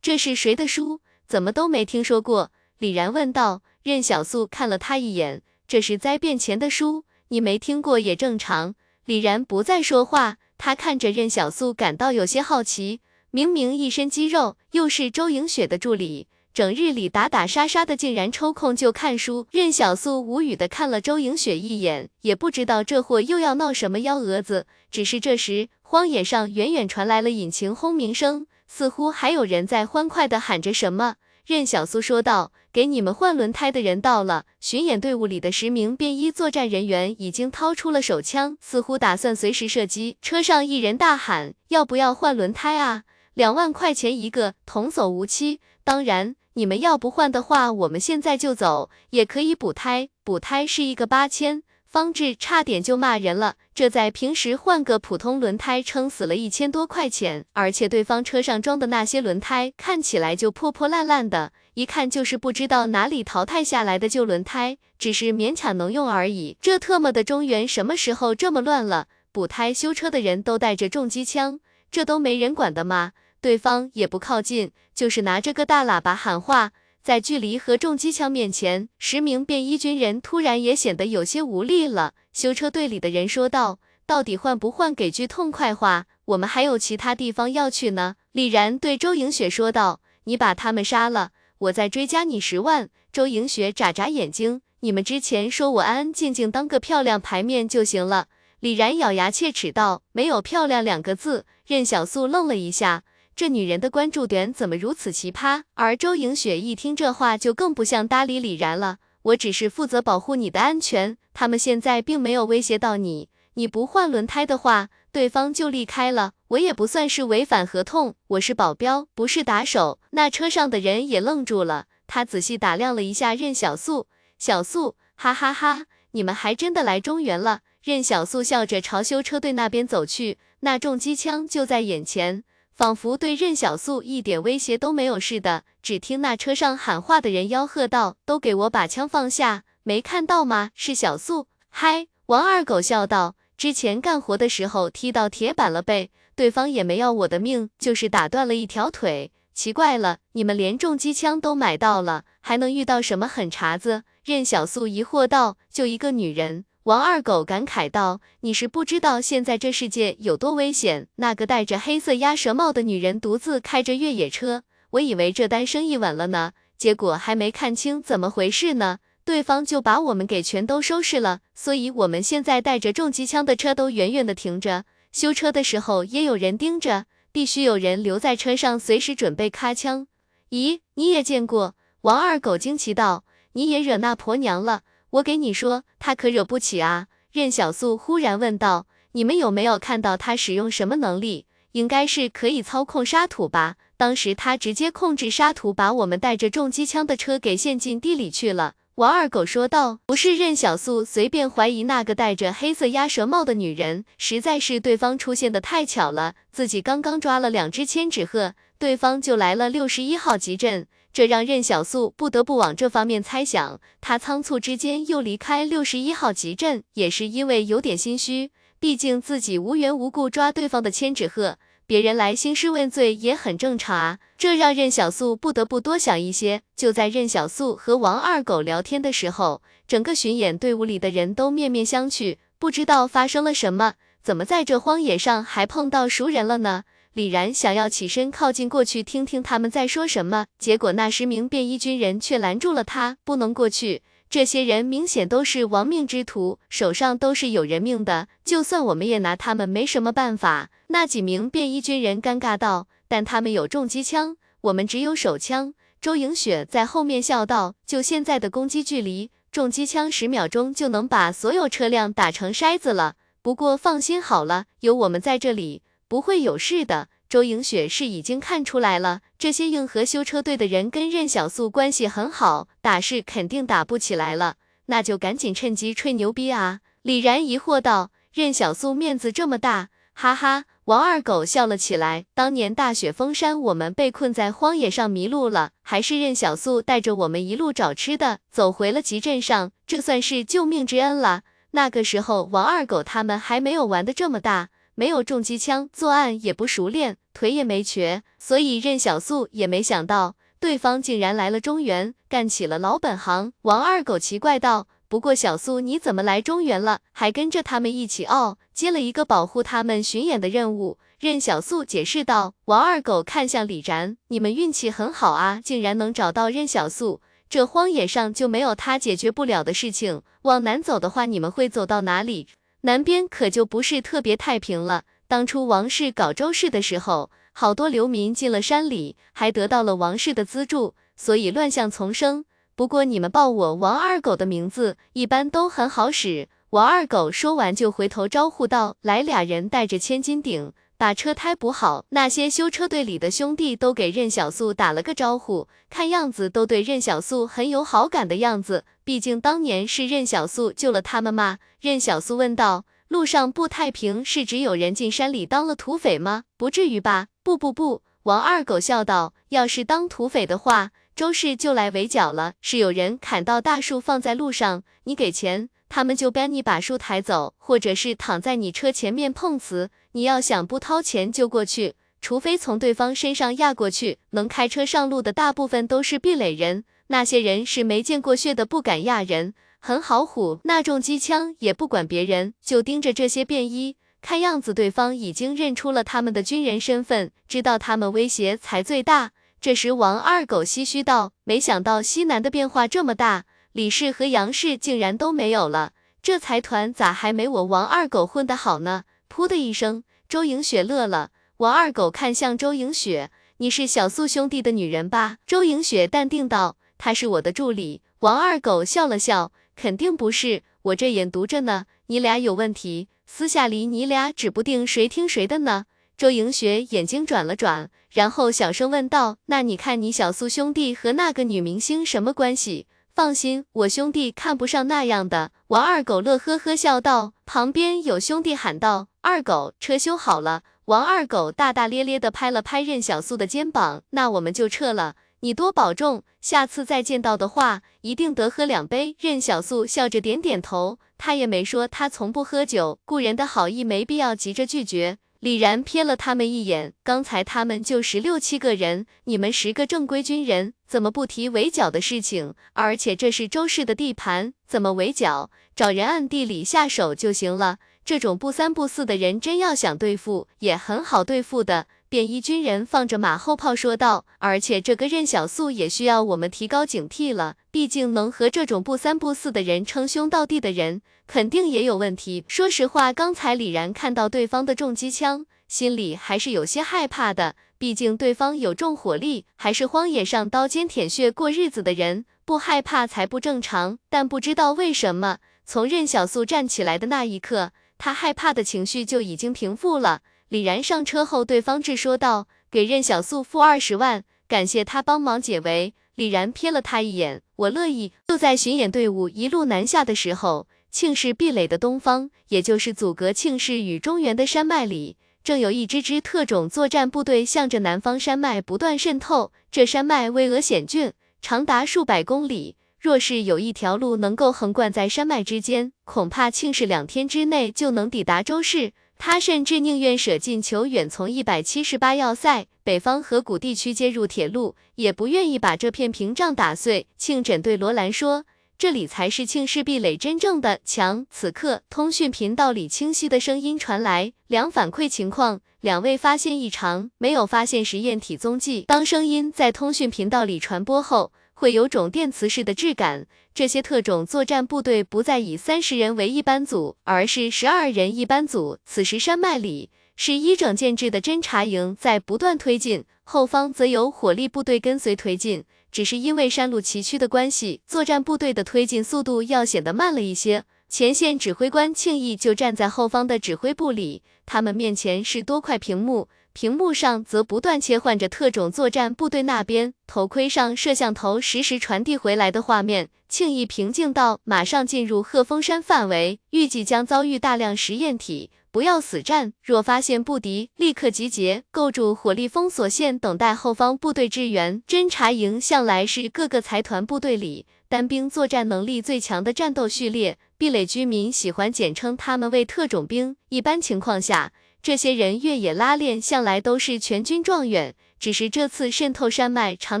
这是谁的书？怎么都没听说过？李然问道。任小素看了他一眼。这是灾变前的书，你没听过也正常。李然不再说话，他看着任小素，感到有些好奇。明明一身肌肉，又是周莹雪的助理，整日里打打杀杀的，竟然抽空就看书。任小素无语的看了周莹雪一眼，也不知道这货又要闹什么幺蛾子。只是这时，荒野上远远传来了引擎轰鸣声，似乎还有人在欢快的喊着什么。任小苏说道。给你们换轮胎的人到了。巡演队伍里的十名便衣作战人员已经掏出了手枪，似乎打算随时射击。车上一人大喊：“要不要换轮胎啊？两万块钱一个，童叟无欺。当然，你们要不换的话，我们现在就走，也可以补胎。补胎是一个八千。”方志差点就骂人了，这在平时换个普通轮胎撑死了一千多块钱，而且对方车上装的那些轮胎看起来就破破烂烂的，一看就是不知道哪里淘汰下来的旧轮胎，只是勉强能用而已。这特么的中原什么时候这么乱了？补胎修车的人都带着重机枪，这都没人管的吗？对方也不靠近，就是拿着个大喇叭喊话。在距离和重机枪面前，十名便衣军人突然也显得有些无力了。修车队里的人说道：“到底换不换？给句痛快话，我们还有其他地方要去呢。”李然对周莹雪说道：“你把他们杀了，我再追加你十万。”周莹雪眨眨眼睛：“你们之前说我安安静静当个漂亮牌面就行了。”李然咬牙切齿道：“没有漂亮两个字。”任小素愣了一下。这女人的关注点怎么如此奇葩？而周莹雪一听这话，就更不像搭理李然了。我只是负责保护你的安全，他们现在并没有威胁到你。你不换轮胎的话，对方就离开了。我也不算是违反合同，我是保镖，不是打手。那车上的人也愣住了，他仔细打量了一下任小素，小素，哈哈哈，你们还真的来中原了。任小素笑着朝修车队那边走去，那重机枪就在眼前。仿佛对任小素一点威胁都没有似的，只听那车上喊话的人吆喝道：“都给我把枪放下！没看到吗？是小素。”嗨，王二狗笑道：“之前干活的时候踢到铁板了呗，对方也没要我的命，就是打断了一条腿。奇怪了，你们连重机枪都买到了，还能遇到什么狠茬子？”任小素疑惑道：“就一个女人。”王二狗感慨道：“你是不知道现在这世界有多危险。那个戴着黑色鸭舌帽的女人独自开着越野车，我以为这单生意稳了呢，结果还没看清怎么回事呢，对方就把我们给全都收拾了。所以我们现在带着重机枪的车都远远的停着，修车的时候也有人盯着。”必须有人留在车上，随时准备开枪。咦，你也见过？王二狗惊奇道：“你也惹那婆娘了？我给你说，他可惹不起啊。”任小素忽然问道：“你们有没有看到他使用什么能力？应该是可以操控沙土吧？当时他直接控制沙土，把我们带着重机枪的车给陷进地里去了。”王二狗说道：“不是任小素随便怀疑那个戴着黑色鸭舌帽的女人，实在是对方出现的太巧了。自己刚刚抓了两只千纸鹤，对方就来了六十一号集镇，这让任小素不得不往这方面猜想。他仓促之间又离开六十一号集镇，也是因为有点心虚，毕竟自己无缘无故抓对方的千纸鹤。”别人来兴师问罪也很正常啊，这让任小素不得不多想一些。就在任小素和王二狗聊天的时候，整个巡演队伍里的人都面面相觑，不知道发生了什么，怎么在这荒野上还碰到熟人了呢？李然想要起身靠近过去听听他们在说什么，结果那十名便衣军人却拦住了他，不能过去。这些人明显都是亡命之徒，手上都是有人命的，就算我们也拿他们没什么办法。那几名便衣军人尴尬道：“但他们有重机枪，我们只有手枪。”周莹雪在后面笑道：“就现在的攻击距离，重机枪十秒钟就能把所有车辆打成筛子了。不过放心好了，有我们在这里，不会有事的。”周莹雪是已经看出来了，这些硬核修车队的人跟任小素关系很好，打是肯定打不起来了，那就赶紧趁机吹牛逼啊！李然疑惑道：“任小素面子这么大？”哈哈，王二狗笑了起来。当年大雪封山，我们被困在荒野上迷路了，还是任小素带着我们一路找吃的，走回了集镇上，这算是救命之恩了。那个时候，王二狗他们还没有玩的这么大。没有重机枪，作案也不熟练，腿也没瘸，所以任小素也没想到对方竟然来了中原，干起了老本行。王二狗奇怪道：“不过小素你怎么来中原了，还跟着他们一起？哦，接了一个保护他们巡演的任务。”任小素解释道。王二狗看向李然：“你们运气很好啊，竟然能找到任小素，这荒野上就没有他解决不了的事情。往南走的话，你们会走到哪里？”南边可就不是特别太平了。当初王氏搞周氏的时候，好多流民进了山里，还得到了王氏的资助，所以乱象丛生。不过你们报我王二狗的名字，一般都很好使。王二狗说完就回头招呼道：“来俩人带着千斤顶。”把车胎补好，那些修车队里的兄弟都给任小素打了个招呼，看样子都对任小素很有好感的样子。毕竟当年是任小素救了他们嘛。任小素问道：“路上不太平，是指有人进山里当了土匪吗？不至于吧？”“不不不。”王二狗笑道：“要是当土匪的话，周氏就来围剿了。是有人砍到大树放在路上，你给钱。”他们就帮你把树抬走，或者是躺在你车前面碰瓷。你要想不掏钱就过去，除非从对方身上压过去。能开车上路的大部分都是壁垒人，那些人是没见过血的，不敢压人，很好唬。那重机枪也不管别人，就盯着这些便衣。看样子对方已经认出了他们的军人身份，知道他们威胁才最大。这时王二狗唏嘘道：“没想到西南的变化这么大。”李氏和杨氏竟然都没有了，这财团咋还没我王二狗混得好呢？噗的一声，周莹雪乐了。王二狗看向周莹雪：“你是小素兄弟的女人吧？”周莹雪淡定道：“她是我的助理。”王二狗笑了笑：“肯定不是，我这眼读着呢。你俩有问题，私下里你俩指不定谁听谁的呢。”周莹雪眼睛转了转，然后小声问道：“那你看你小素兄弟和那个女明星什么关系？”放心，我兄弟看不上那样的。王二狗乐呵呵笑道。旁边有兄弟喊道：“二狗，车修好了。”王二狗大大咧咧地拍了拍任小素的肩膀：“那我们就撤了，你多保重，下次再见到的话，一定得喝两杯。”任小素笑着点点头，他也没说他从不喝酒，故人的好意没必要急着拒绝。李然瞥了他们一眼，刚才他们就十六七个人，你们十个正规军人，怎么不提围剿的事情？而且这是周氏的地盘，怎么围剿？找人暗地里下手就行了。这种不三不四的人，真要想对付，也很好对付的。便衣军人放着马后炮说道：“而且这个任小素也需要我们提高警惕了，毕竟能和这种不三不四的人称兄道弟的人，肯定也有问题。说实话，刚才李然看到对方的重机枪，心里还是有些害怕的。毕竟对方有重火力，还是荒野上刀尖舔血过日子的人，不害怕才不正常。但不知道为什么，从任小素站起来的那一刻，他害怕的情绪就已经平复了。李然上车后，对方质说道：“给任小素付二十万，感谢他帮忙解围。”李然瞥了他一眼，我乐意。就在巡演队伍一路南下的时候，庆氏壁垒的东方，也就是阻隔庆氏与中原的山脉里。正有一支支特种作战部队向着南方山脉不断渗透，这山脉巍峨险峻，长达数百公里。若是有一条路能够横贯在山脉之间，恐怕庆氏两天之内就能抵达周氏。他甚至宁愿舍近求远，从一百七十八要塞、北方河谷地区接入铁路，也不愿意把这片屏障打碎。庆枕对罗兰说。这里才是庆氏壁垒真正的墙。此刻，通讯频道里清晰的声音传来：“两反馈情况，两位发现异常，没有发现实验体踪迹。”当声音在通讯频道里传播后，会有种电磁式的质感。这些特种作战部队不再以三十人为一班组，而是十二人一班组。此时，山脉里是一整建制的侦察营在不断推进，后方则有火力部队跟随推进。只是因为山路崎岖的关系，作战部队的推进速度要显得慢了一些。前线指挥官庆义就站在后方的指挥部里，他们面前是多块屏幕，屏幕上则不断切换着特种作战部队那边头盔上摄像头实时传递回来的画面。庆义平静道：“马上进入鹤峰山范围，预计将遭遇大量实验体。”不要死战，若发现不敌，立刻集结，构筑火力封锁线，等待后方部队支援。侦察营向来是各个财团部队里单兵作战能力最强的战斗序列，壁垒居民喜欢简称他们为特种兵。一般情况下，这些人越野拉练向来都是全军状元，只是这次渗透山脉长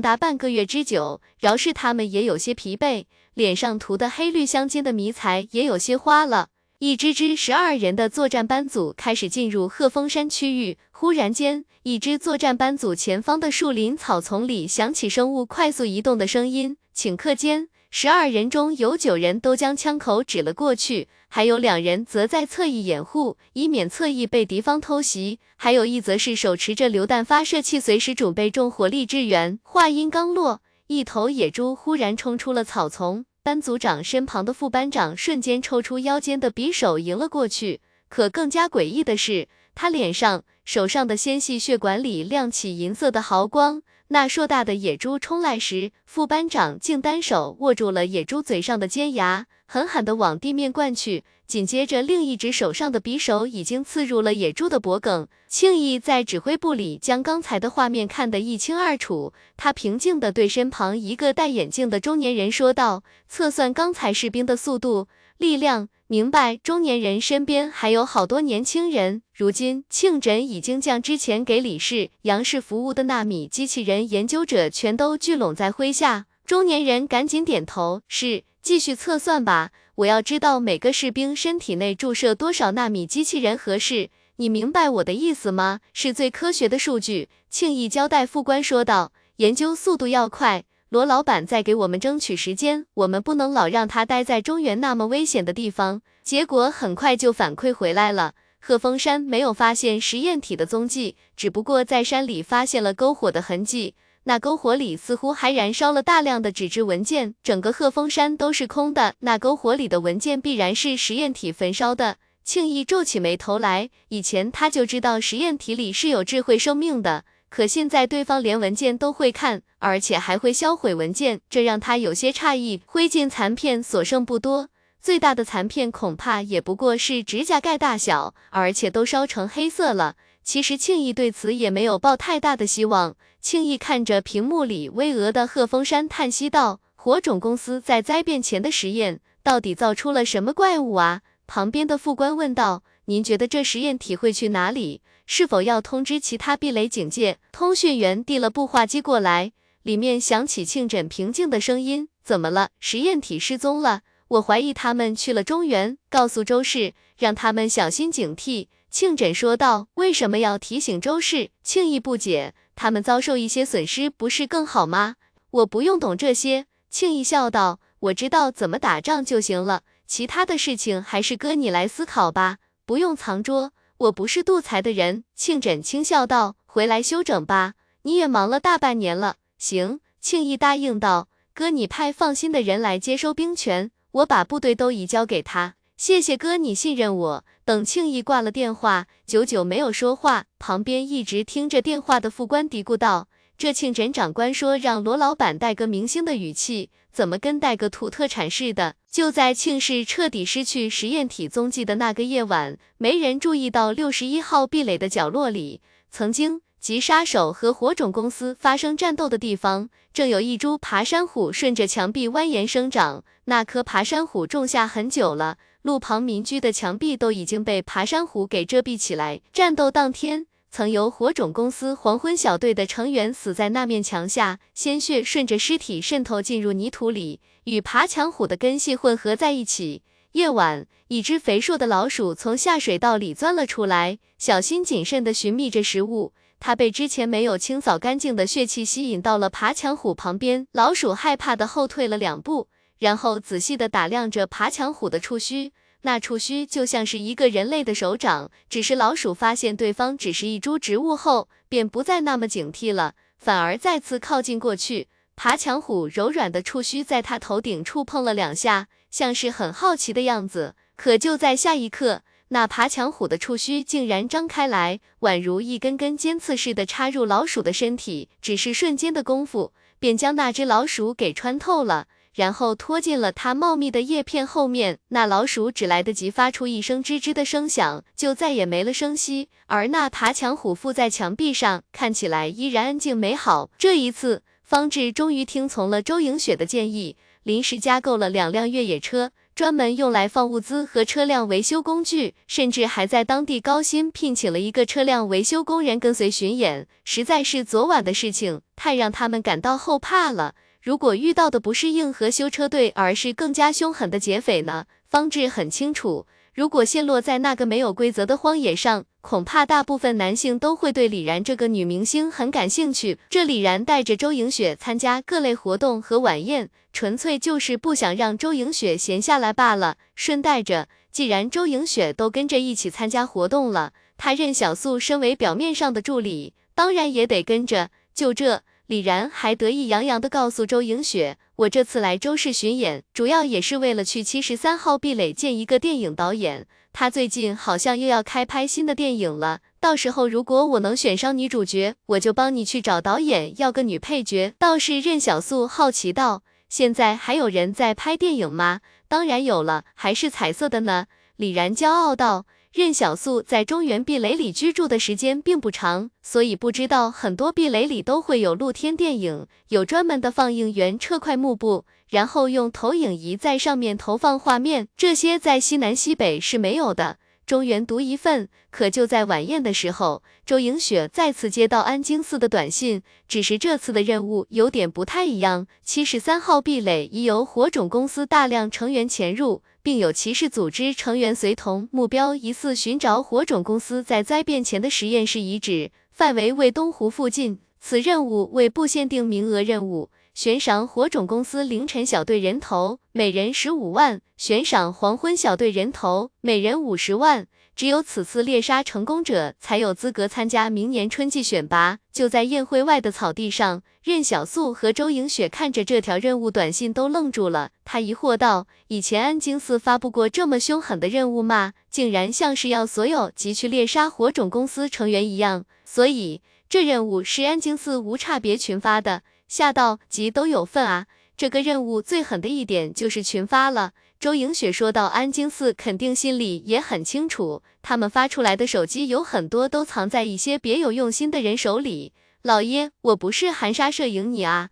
达半个月之久，饶是他们也有些疲惫，脸上涂的黑绿相间的迷彩也有些花了。一支支十二人的作战班组开始进入鹤峰山区域。忽然间，一支作战班组前方的树林草丛里响起生物快速移动的声音。顷刻间，十二人中有九人都将枪口指了过去，还有两人则在侧翼掩护，以免侧翼被敌方偷袭。还有一则是手持着榴弹发射器，随时准备重火力支援。话音刚落，一头野猪忽然冲出了草丛。班组长身旁的副班长瞬间抽出腰间的匕首迎了过去，可更加诡异的是，他脸上、手上的纤细血管里亮起银色的毫光。那硕大的野猪冲来时，副班长竟单手握住了野猪嘴上的尖牙，狠狠地往地面灌去。紧接着，另一只手上的匕首已经刺入了野猪的脖颈。庆义在指挥部里将刚才的画面看得一清二楚，他平静地对身旁一个戴眼镜的中年人说道：“测算刚才士兵的速度、力量，明白。”中年人身边还有好多年轻人。如今，庆诊已经将之前给李氏、杨氏服务的纳米机器人研究者全都聚拢在麾下。中年人赶紧点头：“是，继续测算吧。”我要知道每个士兵身体内注射多少纳米机器人合适，你明白我的意思吗？是最科学的数据。庆义交代副官说道：“研究速度要快，罗老板再给我们争取时间，我们不能老让他待在中原那么危险的地方。”结果很快就反馈回来了，鹤峰山没有发现实验体的踪迹，只不过在山里发现了篝火的痕迹。那篝火里似乎还燃烧了大量的纸质文件，整个鹤峰山都是空的。那篝火里的文件必然是实验体焚烧的。庆义皱起眉头来，以前他就知道实验体里是有智慧生命的，可现在对方连文件都会看，而且还会销毁文件，这让他有些诧异。灰烬残片所剩不多，最大的残片恐怕也不过是指甲盖大小，而且都烧成黑色了。其实庆义对此也没有抱太大的希望。庆义看着屏幕里巍峨的鹤峰山，叹息道：“火种公司在灾变前的实验，到底造出了什么怪物啊？”旁边的副官问道：“您觉得这实验体会去哪里？是否要通知其他避雷警戒？”通讯员递了步话机过来，里面响起庆枕平静的声音：“怎么了？实验体失踪了？我怀疑他们去了中原，告诉周氏，让他们小心警惕。”庆枕说道：“为什么要提醒周氏？”庆义不解。他们遭受一些损失，不是更好吗？我不用懂这些。庆义笑道：“我知道怎么打仗就行了，其他的事情还是哥你来思考吧。不用藏拙，我不是杜才的人。庆枕轻笑道：“回来休整吧，你也忙了大半年了。”行，庆义答应道：“哥，你派放心的人来接收兵权，我把部队都移交给他。谢谢哥，你信任我。”等庆义挂了电话，久久没有说话，旁边一直听着电话的副官嘀咕道：“这庆枕长官说让罗老板带个明星的语气，怎么跟带个土特产似的？”就在庆氏彻底失去实验体踪迹的那个夜晚，没人注意到六十一号壁垒的角落里，曾经及杀手和火种公司发生战斗的地方，正有一株爬山虎顺着墙壁蜿蜒生长。那棵爬山虎种下很久了。路旁民居的墙壁都已经被爬山虎给遮蔽起来。战斗当天，曾由火种公司黄昏小队的成员死在那面墙下，鲜血顺着尸体渗透进入泥土里，与爬墙虎的根系混合在一起。夜晚，一只肥硕的老鼠从下水道里钻了出来，小心谨慎地寻觅着食物。它被之前没有清扫干净的血气吸引到了爬墙虎旁边，老鼠害怕地后退了两步。然后仔细地打量着爬墙虎的触须，那触须就像是一个人类的手掌。只是老鼠发现对方只是一株植物后，便不再那么警惕了，反而再次靠近过去。爬墙虎柔软的触须在它头顶触碰了两下，像是很好奇的样子。可就在下一刻，那爬墙虎的触须竟然张开来，宛如一根根尖刺似的插入老鼠的身体。只是瞬间的功夫，便将那只老鼠给穿透了。然后拖进了它茂密的叶片后面，那老鼠只来得及发出一声吱吱的声响，就再也没了声息。而那爬墙虎附在墙壁上，看起来依然安静美好。这一次，方志终于听从了周莹雪的建议，临时加购了两辆越野车，专门用来放物资和车辆维修工具，甚至还在当地高薪聘请了一个车辆维修工人跟随巡演。实在是昨晚的事情太让他们感到后怕了。如果遇到的不是硬核修车队，而是更加凶狠的劫匪呢？方志很清楚，如果陷落在那个没有规则的荒野上，恐怕大部分男性都会对李然这个女明星很感兴趣。这李然带着周莹雪参加各类活动和晚宴，纯粹就是不想让周莹雪闲下来罢了。顺带着，既然周莹雪都跟着一起参加活动了，他任小素身为表面上的助理，当然也得跟着。就这。李然还得意洋洋地告诉周莹雪：“我这次来周氏巡演，主要也是为了去七十三号壁垒见一个电影导演。他最近好像又要开拍新的电影了。到时候如果我能选上女主角，我就帮你去找导演要个女配角。”倒是任小素好奇道：“现在还有人在拍电影吗？”“当然有了，还是彩色的呢。”李然骄傲道。任小素在中原壁垒里居住的时间并不长，所以不知道很多壁垒里都会有露天电影，有专门的放映员撤块幕布，然后用投影仪在上面投放画面，这些在西南西北是没有的。中原独一份。可就在晚宴的时候，周莹雪再次接到安京寺的短信，只是这次的任务有点不太一样。七十三号壁垒已由火种公司大量成员潜入。并有骑士组织成员随同，目标疑似寻找火种公司在灾变前的实验室遗址，范围为东湖附近。此任务为不限定名额任务，悬赏火种公司凌晨小队人头，每人十五万；悬赏黄昏小队人头，每人五十万。只有此次猎杀成功者才有资格参加明年春季选拔。就在宴会外的草地上，任小素和周莹雪看着这条任务短信都愣住了。她疑惑道：“以前安京寺发布过这么凶狠的任务吗？竟然像是要所有集去猎杀火种公司成员一样。所以这任务是安京寺无差别群发的，下到级都有份啊。这个任务最狠的一点就是群发了。”周莹雪说道：“安京寺肯定心里也很清楚，他们发出来的手机有很多都藏在一些别有用心的人手里。老爷，我不是含沙射影你啊，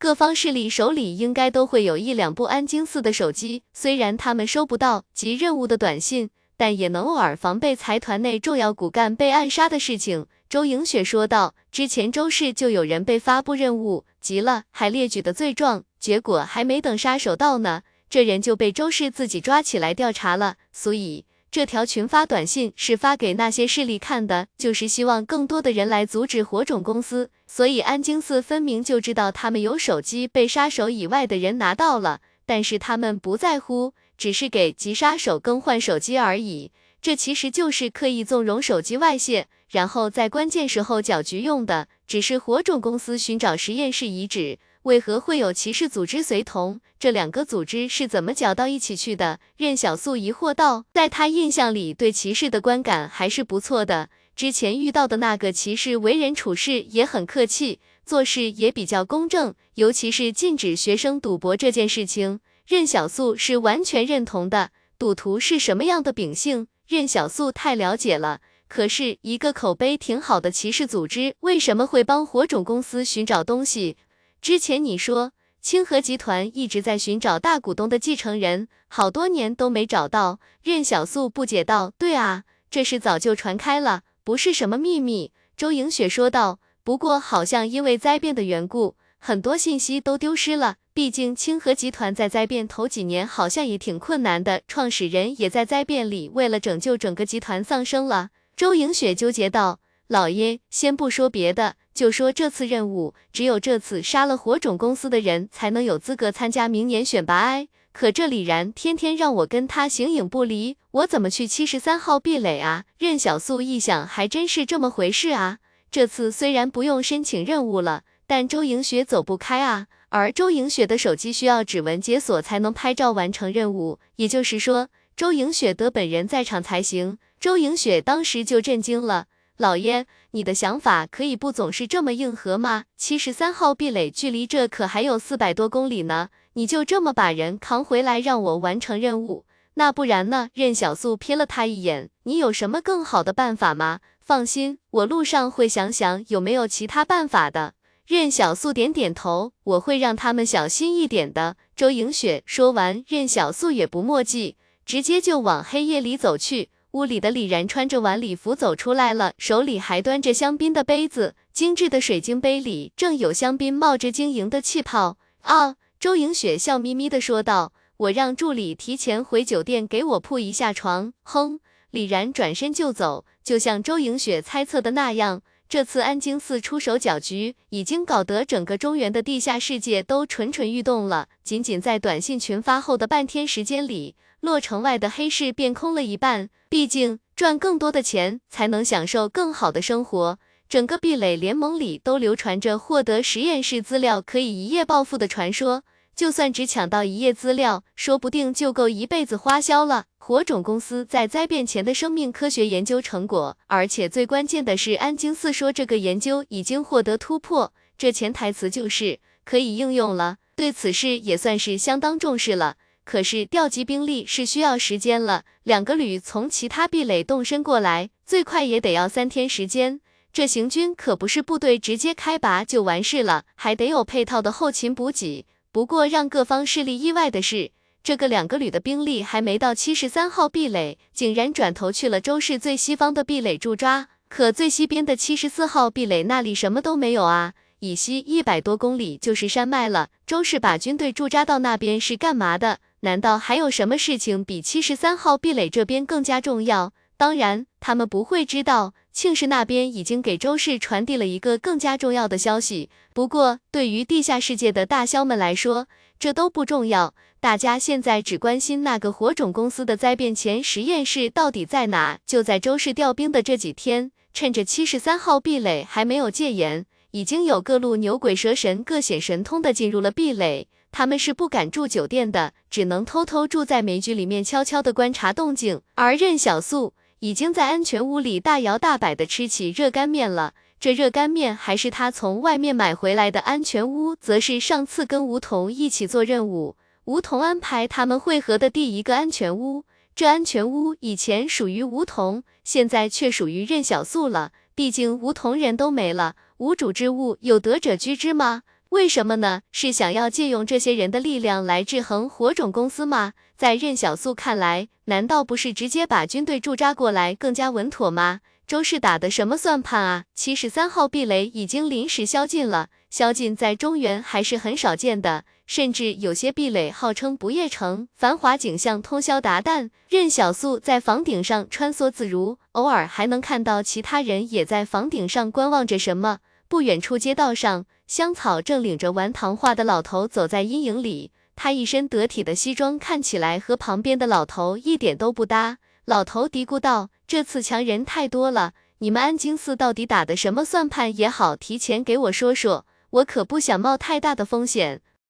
各方势力手里应该都会有一两部安京寺的手机，虽然他们收不到及任务的短信，但也能偶尔防备财团内重要骨干被暗杀的事情。”周莹雪说道：“之前周氏就有人被发布任务，急了还列举的罪状，结果还没等杀手到呢。”这人就被周氏自己抓起来调查了，所以这条群发短信是发给那些势力看的，就是希望更多的人来阻止火种公司。所以安京寺分明就知道他们有手机被杀手以外的人拿到了，但是他们不在乎，只是给急杀手更换手机而已。这其实就是刻意纵容手机外泄，然后在关键时候搅局用的。只是火种公司寻找实验室遗址，为何会有骑士组织随同？这两个组织是怎么搅到一起去的？任小素疑惑道。在他印象里，对骑士的观感还是不错的。之前遇到的那个骑士，为人处事也很客气，做事也比较公正，尤其是禁止学生赌博这件事情，任小素是完全认同的。赌徒是什么样的秉性？任小素太了解了，可是一个口碑挺好的骑士组织，为什么会帮火种公司寻找东西？之前你说清河集团一直在寻找大股东的继承人，好多年都没找到。任小素不解道：“对啊，这事早就传开了，不是什么秘密。”周莹雪说道：“不过好像因为灾变的缘故，很多信息都丢失了。”毕竟清河集团在灾变头几年好像也挺困难的，创始人也在灾变里为了拯救整个集团丧生了。周莹雪纠结道：“老爷，先不说别的，就说这次任务，只有这次杀了火种公司的人才能有资格参加明年选拔。哎，可这李然天天让我跟他形影不离，我怎么去七十三号壁垒啊？”任小素一想，还真是这么回事啊。这次虽然不用申请任务了，但周莹雪走不开啊。而周莹雪的手机需要指纹解锁才能拍照完成任务，也就是说，周莹雪得本人在场才行。周莹雪当时就震惊了，老爷，你的想法可以不总是这么硬核吗？七十三号壁垒距离这可还有四百多公里呢，你就这么把人扛回来让我完成任务？那不然呢？任小素瞥了他一眼，你有什么更好的办法吗？放心，我路上会想想有没有其他办法的。任小素点点头，我会让他们小心一点的。周莹雪说完，任小素也不墨迹，直接就往黑夜里走去。屋里的李然穿着晚礼服走出来了，手里还端着香槟的杯子，精致的水晶杯里正有香槟冒着晶莹的气泡。啊，周莹雪笑眯眯的说道：“我让助理提前回酒店给我铺一下床。”哼，李然转身就走，就像周莹雪猜测的那样。这次安京寺出手搅局，已经搞得整个中原的地下世界都蠢蠢欲动了。仅仅在短信群发后的半天时间里，洛城外的黑市便空了一半。毕竟赚更多的钱，才能享受更好的生活。整个壁垒联盟里都流传着获得实验室资料可以一夜暴富的传说。就算只抢到一页资料，说不定就够一辈子花销了。火种公司在灾变前的生命科学研究成果，而且最关键的是，安京寺说这个研究已经获得突破，这潜台词就是可以应用了。对此事也算是相当重视了。可是调集兵力是需要时间了，两个旅从其他壁垒动身过来，最快也得要三天时间。这行军可不是部队直接开拔就完事了，还得有配套的后勤补给。不过让各方势力意外的是，这个两个旅的兵力还没到七十三号壁垒，竟然转头去了周氏最西方的壁垒驻扎。可最西边的七十四号壁垒那里什么都没有啊，以西一百多公里就是山脉了。周氏把军队驻扎到那边是干嘛的？难道还有什么事情比七十三号壁垒这边更加重要？当然，他们不会知道。庆氏那边已经给周氏传递了一个更加重要的消息，不过对于地下世界的大枭们来说，这都不重要。大家现在只关心那个火种公司的灾变前实验室到底在哪。就在周氏调兵的这几天，趁着七十三号壁垒还没有戒严，已经有各路牛鬼蛇神各显神通的进入了壁垒。他们是不敢住酒店的，只能偷偷住在煤局里面，悄悄的观察动静。而任小素。已经在安全屋里大摇大摆的吃起热干面了。这热干面还是他从外面买回来的。安全屋则是上次跟吴桐一起做任务，吴桐安排他们会合的第一个安全屋。这安全屋以前属于吴桐，现在却属于任小素了。毕竟吴桐人都没了，无主之物有得者居之吗？为什么呢？是想要借用这些人的力量来制衡火种公司吗？在任小素看来，难道不是直接把军队驻扎过来更加稳妥吗？周氏打的什么算盘啊？七十三号壁垒已经临时宵禁了，宵禁在中原还是很少见的，甚至有些壁垒号称不夜城，繁华景象通宵达旦。任小素在房顶上穿梭自如，偶尔还能看到其他人也在房顶上观望着什么。不远处街道上。香草正领着玩糖画的老头走在阴影里，他一身得体的西装看起来和旁边的老头一点都不搭。老头嘀咕道：“这次强人太多了，你们安京寺到底打的什么算盘也好，提前给我说说，我可不想冒太大的风险。”